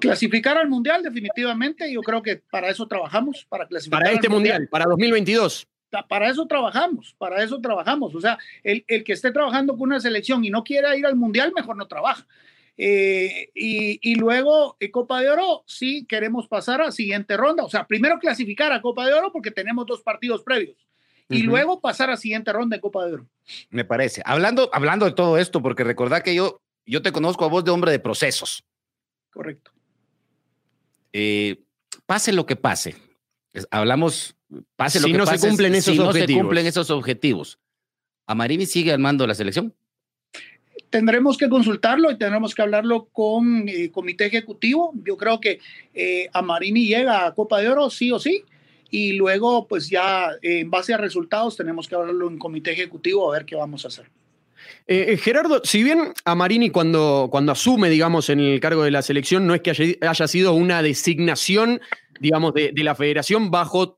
Clasificar al Mundial, definitivamente. Yo creo que para eso trabajamos, para clasificar. Para este mundial, para 2022 para eso trabajamos, para eso trabajamos. O sea, el, el, que esté trabajando con una selección y no quiera ir al mundial, mejor no trabaja. Eh, y, luego eh, Copa de Oro, sí queremos pasar a siguiente ronda. O sea, primero clasificar a Copa de Oro porque tenemos dos partidos previos. Y luego pasar a siguiente ronda de Copa de Oro. Me parece. Hablando, hablando de todo esto, porque recordad que yo, yo te conozco a vos de hombre de procesos. Correcto. Eh, pase lo que pase. Hablamos, pase lo que no pase. Se cumplen esos si objetivos. no se cumplen esos objetivos. ¿Amarini sigue al mando de la selección? tendremos que consultarlo y tendremos que hablarlo con el eh, comité ejecutivo. Yo creo que eh, Amarini llega a Copa de Oro sí o sí. Y luego, pues ya eh, en base a resultados, tenemos que hablarlo en comité ejecutivo a ver qué vamos a hacer. Eh, Gerardo, si bien Amarini cuando, cuando asume, digamos, en el cargo de la selección, no es que haya, sido una designación, digamos, de, de la federación bajo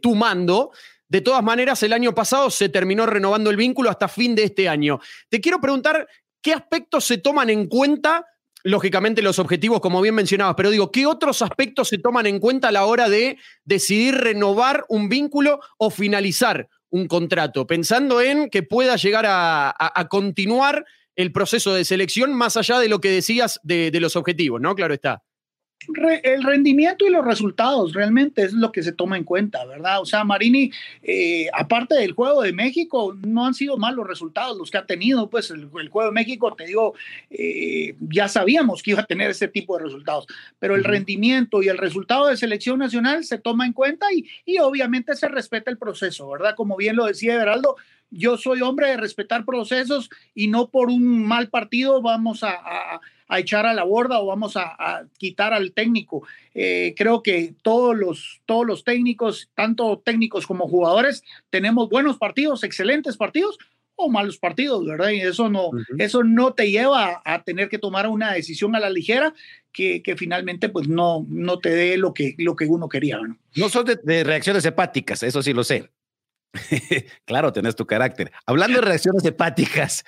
tu mando, de todas maneras, el año pasado se terminó renovando el vínculo hasta fin de este año. Te quiero preguntar ¿Qué aspectos se toman en cuenta? Lógicamente los objetivos, como bien mencionabas, pero digo, ¿qué otros aspectos se toman en cuenta a la hora de decidir renovar un vínculo o finalizar un contrato? Pensando en que pueda llegar a, continuar el proceso de selección más allá de lo que decías de, de los objetivos, ¿no? Claro está el rendimiento y los resultados realmente es lo que se toma en cuenta, ¿verdad? O sea, Marini, eh, aparte del juego de México, no han sido malos resultados los que ha tenido, pues el, juego de México, te digo, eh, ya sabíamos que iba a tener ese tipo de resultados, pero el rendimiento y el resultado de selección nacional se toma en cuenta y, y obviamente se respeta el proceso, ¿verdad? Como bien lo decía Everaldo, yo soy hombre de respetar procesos y no por un mal partido vamos a a echar a la borda o vamos a, quitar al técnico. Eh, creo que todos los, todos los técnicos, tanto técnicos como jugadores, tenemos buenos partidos, excelentes partidos o malos partidos, ¿verdad? Y eso no, eso no te lleva a, tener que tomar una decisión a la ligera que, que, finalmente pues no, no te dé lo que, lo que uno quería, ¿no? No son de, de reacciones hepáticas, eso sí lo sé. claro, tenés tu carácter. Hablando de reacciones hepáticas,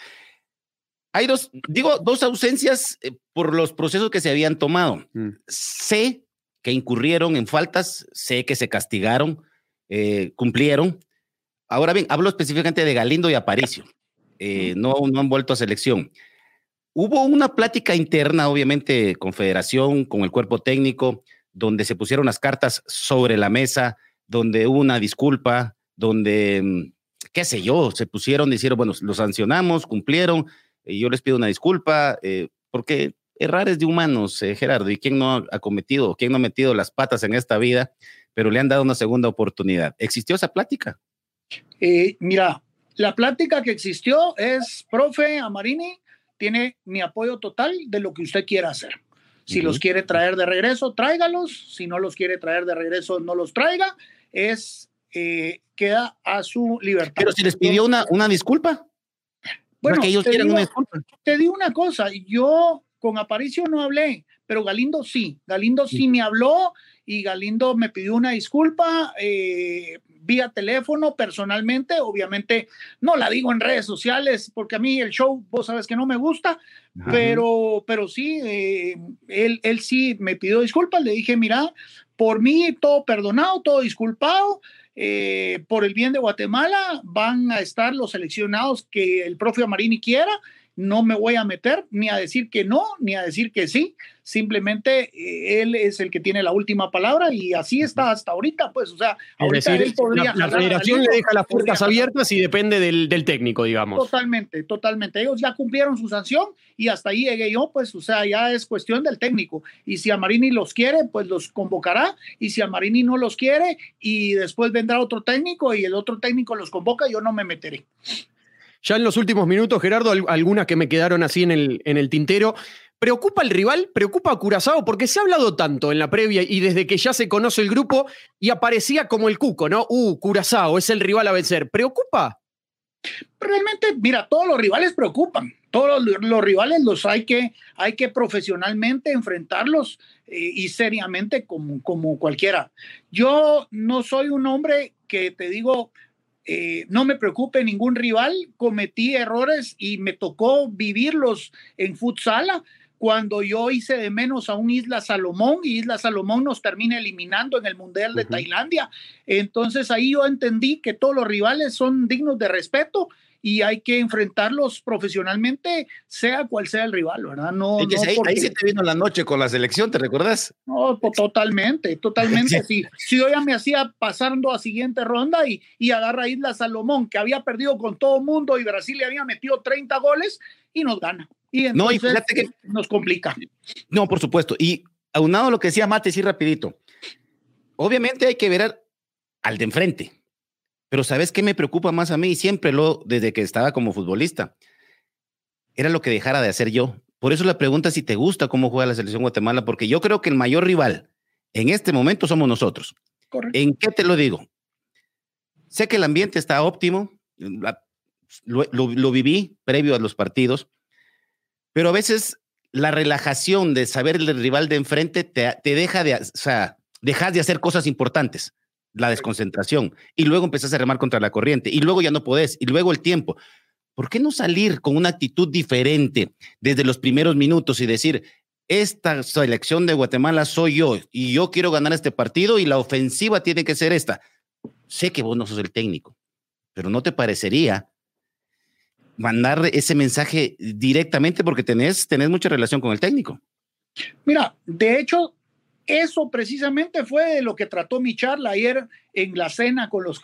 hay dos, digo, dos ausencias eh, por los procesos que se habían tomado. Mm. Sé que incurrieron en faltas, sé que se castigaron, eh, cumplieron. Ahora bien, hablo específicamente de Galindo y Aparicio. Eh, no, no han vuelto a selección. Hubo una plática interna, obviamente, con Federación, con el cuerpo técnico, donde se pusieron las cartas sobre la mesa, donde hubo una disculpa, donde, mm, qué sé yo, se pusieron, dijeron, bueno, los sancionamos, cumplieron, yo les pido una disculpa, eh, porque errar es de humanos, eh, Gerardo, y quién no ha cometido, quién no ha metido las patas en esta vida, pero le han dado una segunda oportunidad. ¿Existió esa plática? Eh, mira, la plática que existió es, profe Amarini, tiene mi apoyo total de lo que usted quiera hacer. Si los quiere traer de regreso, tráigalos. Si no los quiere traer de regreso, no los traiga. Es, queda a su libertad. Pero si les pidió una, una disculpa. Bueno, ellos te, digo, una te digo una cosa, yo con Aparicio no hablé, pero Galindo sí, Galindo sí, me habló y Galindo me pidió una disculpa eh, vía teléfono, personalmente, obviamente no la digo en redes sociales porque a mí el show, vos sabes que no me gusta, pero, pero sí, eh, él, él sí me pidió disculpas, le dije, mira, por mí todo perdonado, todo disculpado, eh, por el bien de Guatemala van a estar los seleccionados que el propio Marini quiera. No me voy a meter ni a decir que no, ni a decir que sí simplemente eh, él es el que tiene la última palabra y así está hasta ahorita, pues, o sea, ahorita él podría la, federación le deja las puertas abiertas y depende del, del, técnico, digamos. Totalmente, totalmente. Ellos ya cumplieron su sanción y hasta ahí llegué yo, pues, o sea, ya es cuestión del técnico. Y si a Marini los quiere, pues los convocará. Y si a Marini no los quiere y después vendrá otro técnico y el otro técnico los convoca, yo no me meteré. Ya en los últimos minutos, Gerardo, algunas que me quedaron así en el, en el tintero. ¿Preocupa el rival? ¿Preocupa a Curazao? Porque se ha hablado tanto en la previa y desde que ya se conoce el grupo y aparecía como el cuco, ¿no? Uh, Curazao es el rival a vencer. ¿Preocupa? Realmente, mira, todos los rivales preocupan. Todos los, rivales los hay que, hay que profesionalmente enfrentarlos eh, y seriamente como, como cualquiera. Yo no soy un hombre que te digo, eh, no me preocupe ningún rival, cometí errores y me tocó vivirlos en futsala cuando yo hice de menos a un Isla Salomón y Isla Salomón nos termina eliminando en el Mundial de Tailandia. Entonces ahí yo entendí que todos los rivales son dignos de respeto y hay que enfrentarlos profesionalmente, sea cual sea el rival, ¿verdad? No, ahí, se te vino la noche con la selección, ¿te recuerdas? No, totalmente, totalmente. sí. Si yo ya me hacía pasando a siguiente ronda y, y agarra Isla Salomón, que había perdido con todo mundo y Brasil le había metido 30 goles y nos gana. Y entonces no, y que nos complica. No, por supuesto. Y aunado a lo que decía Mate, sí, rapidito. Obviamente hay que ver al de enfrente pero ¿sabes qué me preocupa más a mí? Siempre lo, desde que estaba como futbolista, era lo que dejara de hacer yo. Por eso la pregunta si te gusta cómo juega la selección Guatemala, porque yo creo que el mayor rival en este momento somos nosotros. ¿En qué te lo digo? Sé que el ambiente está óptimo, lo, viví previo a los partidos, pero a veces la relajación de saber el rival de enfrente te, te deja de, o sea, dejas de hacer cosas importantes la desconcentración y luego empezás a remar contra la corriente y luego ya no podés y luego el tiempo. ¿Por qué no salir con una actitud diferente desde los primeros minutos y decir, esta selección de Guatemala soy yo y yo quiero ganar este partido y la ofensiva tiene que ser esta? Sé que vos no sos el técnico, pero ¿no te parecería mandar ese mensaje directamente porque tenés, tenés mucha relación con el técnico? Mira, de hecho, eso precisamente fue lo que trató mi charla ayer en la cena con los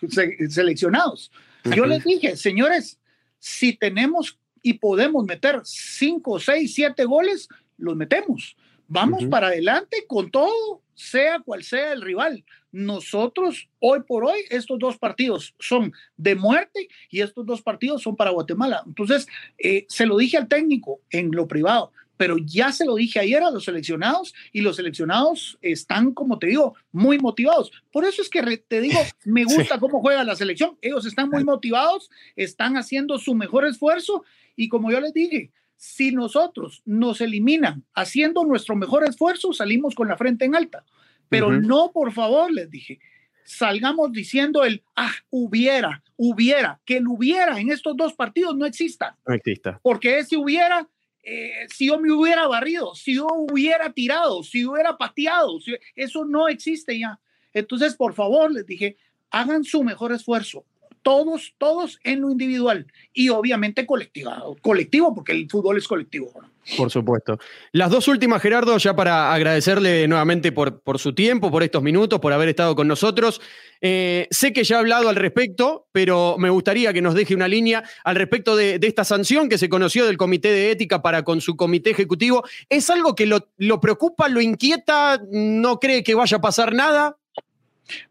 seleccionados. Yo les dije, señores, si tenemos y podemos meter cinco, seis, siete goles, los metemos. Vamos para adelante con todo, sea cual sea el rival. Nosotros, hoy por hoy, estos dos partidos son de muerte y estos dos partidos son para Guatemala. Entonces, eh, se lo dije al técnico en lo privado pero ya se lo dije ayer a los seleccionados y los seleccionados están, como te digo, muy motivados. Por eso es que te digo, me gusta cómo juega la selección. Ellos están muy motivados, están haciendo su mejor esfuerzo y como yo les dije, si nosotros nos eliminan haciendo nuestro mejor esfuerzo, salimos con la frente en alta. Pero no, por favor, les dije, salgamos diciendo el, ah, hubiera, hubiera, que el hubiera en estos dos partidos no exista. No exista. Porque ese hubiera eh, si yo me hubiera barrido, si yo hubiera tirado, si hubiera pateado, eso no existe ya. Entonces, por favor, les dije, hagan su mejor esfuerzo. Todos, todos en lo individual y obviamente colectivo, colectivo porque el fútbol es colectivo. Por supuesto. Las dos últimas, Gerardo, ya para agradecerle nuevamente por, por su tiempo, por estos minutos, por haber estado con nosotros. Eh, sé que ya ha hablado al respecto, pero me gustaría que nos deje una línea al respecto de, esta sanción que se conoció del Comité de Ética para con su comité ejecutivo. ¿Es algo que lo, lo preocupa, lo inquieta? ¿No cree que vaya a pasar nada?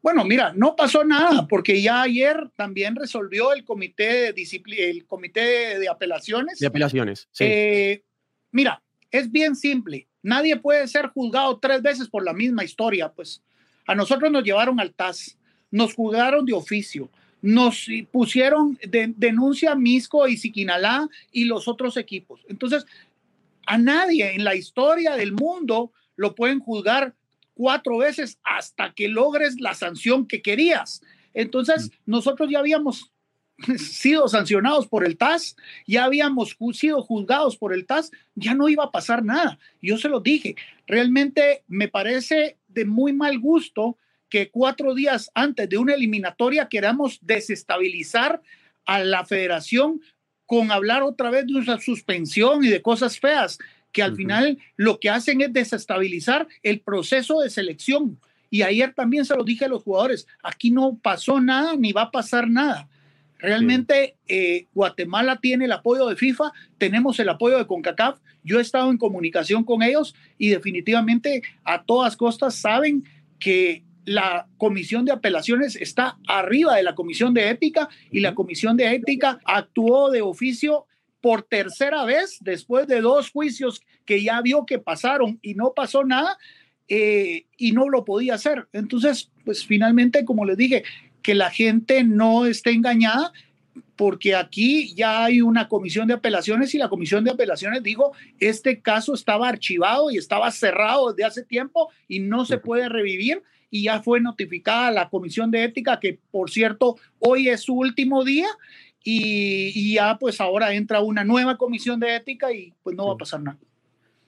Bueno, mira, no pasó nada porque ya ayer también resolvió el comité de el comité de apelaciones. De apelaciones, sí. Eh, Mira, es bien simple. Nadie puede ser juzgado tres veces por la misma historia. Pues a nosotros nos llevaron al TAS, nos juzgaron de oficio, nos pusieron de, denuncia Misco y Siquinalá y los otros equipos. Entonces, a nadie en la historia del mundo lo pueden juzgar cuatro veces hasta que logres la sanción que querías. Entonces, nosotros ya habíamos sido sancionados por el TAS, ya habíamos sido juzgados por el TAS, ya no iba a pasar nada. Yo se lo dije, realmente me parece de muy mal gusto que cuatro días antes de una eliminatoria queramos desestabilizar a la federación con hablar otra vez de una suspensión y de cosas feas, que al final lo que hacen es desestabilizar el proceso de selección. Y ayer también se lo dije a los jugadores, aquí no pasó nada ni va a pasar nada. Realmente eh, Guatemala tiene el apoyo de FIFA, tenemos el apoyo de CONCACAF. Yo he estado en comunicación con ellos y definitivamente a todas costas saben que la comisión de apelaciones está arriba de la comisión de ética y la comisión de ética actuó de oficio por tercera vez después de dos juicios que ya vio que pasaron y no pasó nada eh, y no lo podía hacer. Entonces, pues finalmente, como les dije, que la gente no esté engañada. porque aquí ya hay una comisión de apelaciones y la comisión de apelaciones dijo, este caso estaba archivado y estaba cerrado desde hace tiempo y no se puede revivir y ya fue notificada la comisión de ética que, por cierto, hoy es su último día y, y ya pues ahora entra una nueva comisión de ética y pues no va a pasar nada.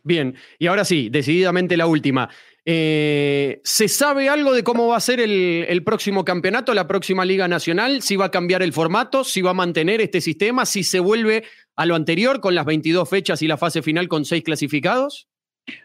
Bien, y ahora sí, decididamente la última. Eh, ¿Se sabe algo de cómo va a ser el, próximo campeonato, la próxima Liga Nacional? ¿Si va a cambiar el formato? ¿Si va a mantener este sistema? ¿Si se vuelve a lo anterior con las 22 fechas y la fase final con seis clasificados?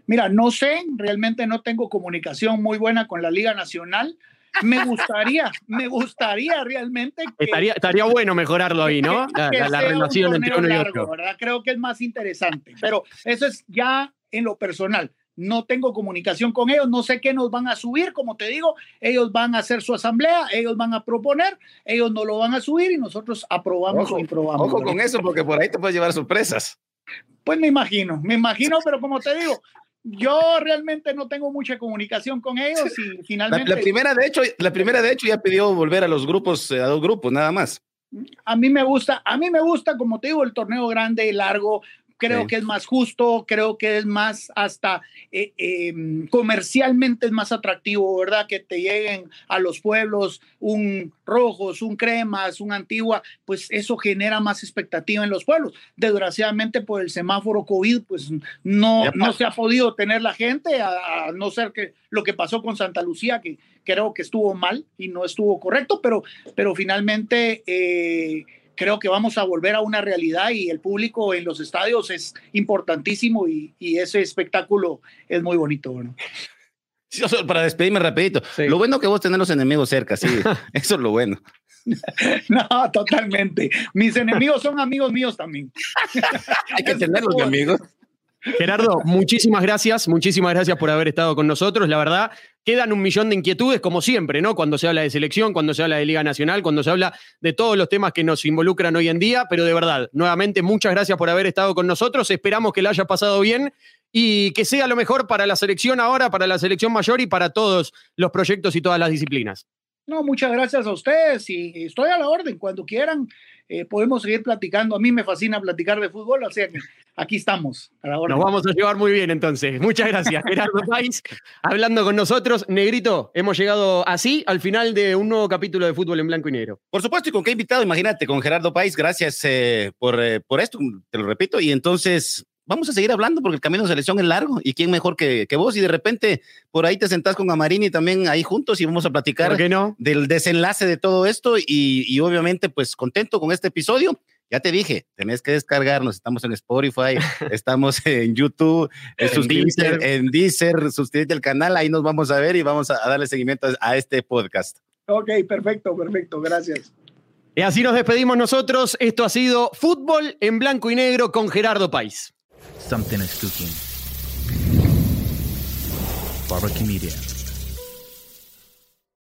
Mira, no sé, realmente no tengo comunicación muy buena con la Liga Nacional. Me gustaría, me gustaría realmente. estaría, estaría bueno mejorarlo ahí, ¿no? La, relación entre uno y otro. Creo que es más interesante, pero eso es ya en lo personal. No tengo comunicación con ellos, no sé qué nos van a subir, como te digo, ellos van a hacer su asamblea, ellos van a proponer, ellos no lo van a subir y nosotros aprobamos o improbamos. Ojo con eso, porque por ahí te puedes llevar sorpresas. Pues me imagino, me imagino, pero como te digo, yo realmente no tengo mucha comunicación con ellos y finalmente... La, primera, de hecho, la primera, de hecho, ya pidió volver a los grupos, eh, a dos grupos, nada más. A mí me gusta, a mí me gusta, como te digo, el torneo grande, largo, creo que es más justo, creo que es más hasta eh, em, comercialmente es más atractivo, ¿verdad? Que te lleguen a los pueblos un rojos, un cremas, un antigua, pues eso genera más expectativa en los pueblos. Desgraciadamente por el semáforo COVID, pues no, no se ha podido tener la gente, a, no ser que lo que pasó con Santa Lucía, que creo que estuvo mal y no estuvo correcto, pero, pero finalmente... Eh, creo que vamos a volver a una realidad y el público en los estadios es importantísimo y, ese espectáculo es muy bonito. Bueno. para despedirme rapidito, lo bueno que vos tenés los enemigos cerca, sí, eso es lo bueno. No, totalmente. Mis enemigos son amigos míos también. Hay que tenerlos de amigos. Gerardo, muchísimas gracias, muchísimas gracias por haber estado con nosotros. La verdad, quedan un millón de inquietudes, como siempre, ¿no? Cuando se habla de selección, cuando se habla de Liga Nacional, cuando se habla de todos los temas que nos involucran hoy en día, pero de verdad, nuevamente, muchas gracias por haber estado con nosotros. Esperamos que la haya pasado bien y que sea lo mejor para la selección ahora, para la selección mayor y para todos los proyectos y todas las disciplinas. No, muchas gracias a ustedes y estoy a la orden. Cuando quieran, eh, podemos seguir platicando. A mí me fascina platicar de fútbol, o sea que aquí estamos. Nos vamos a llevar muy bien entonces. Muchas gracias, Gerardo País, hablando con nosotros. Negrito, hemos llegado así al final de un nuevo capítulo de Fútbol en Blanco y Negro. Por supuesto, y con qué invitado, imagínate, con Gerardo País. Gracias eh, por, eh, por esto, te lo repito. Y entonces vamos a seguir hablando porque el camino de selección es largo y quién mejor que, que vos. Y de repente por ahí te sentás con Amarini también ahí juntos y vamos a platicar del desenlace de todo esto. Y, y, obviamente, pues contento con este episodio. Ya te dije, tenés que descargarnos. Estamos en Spotify, estamos en YouTube, en, suscríbete en Deezer, suscríbete al canal. Ahí nos vamos a ver y vamos a, darle seguimiento a este podcast. Ok, perfecto, perfecto. Gracias. Y así nos despedimos nosotros. Esto ha sido Fútbol en Blanco y Negro con Gerardo País. Something is cooking. Barbecue Media.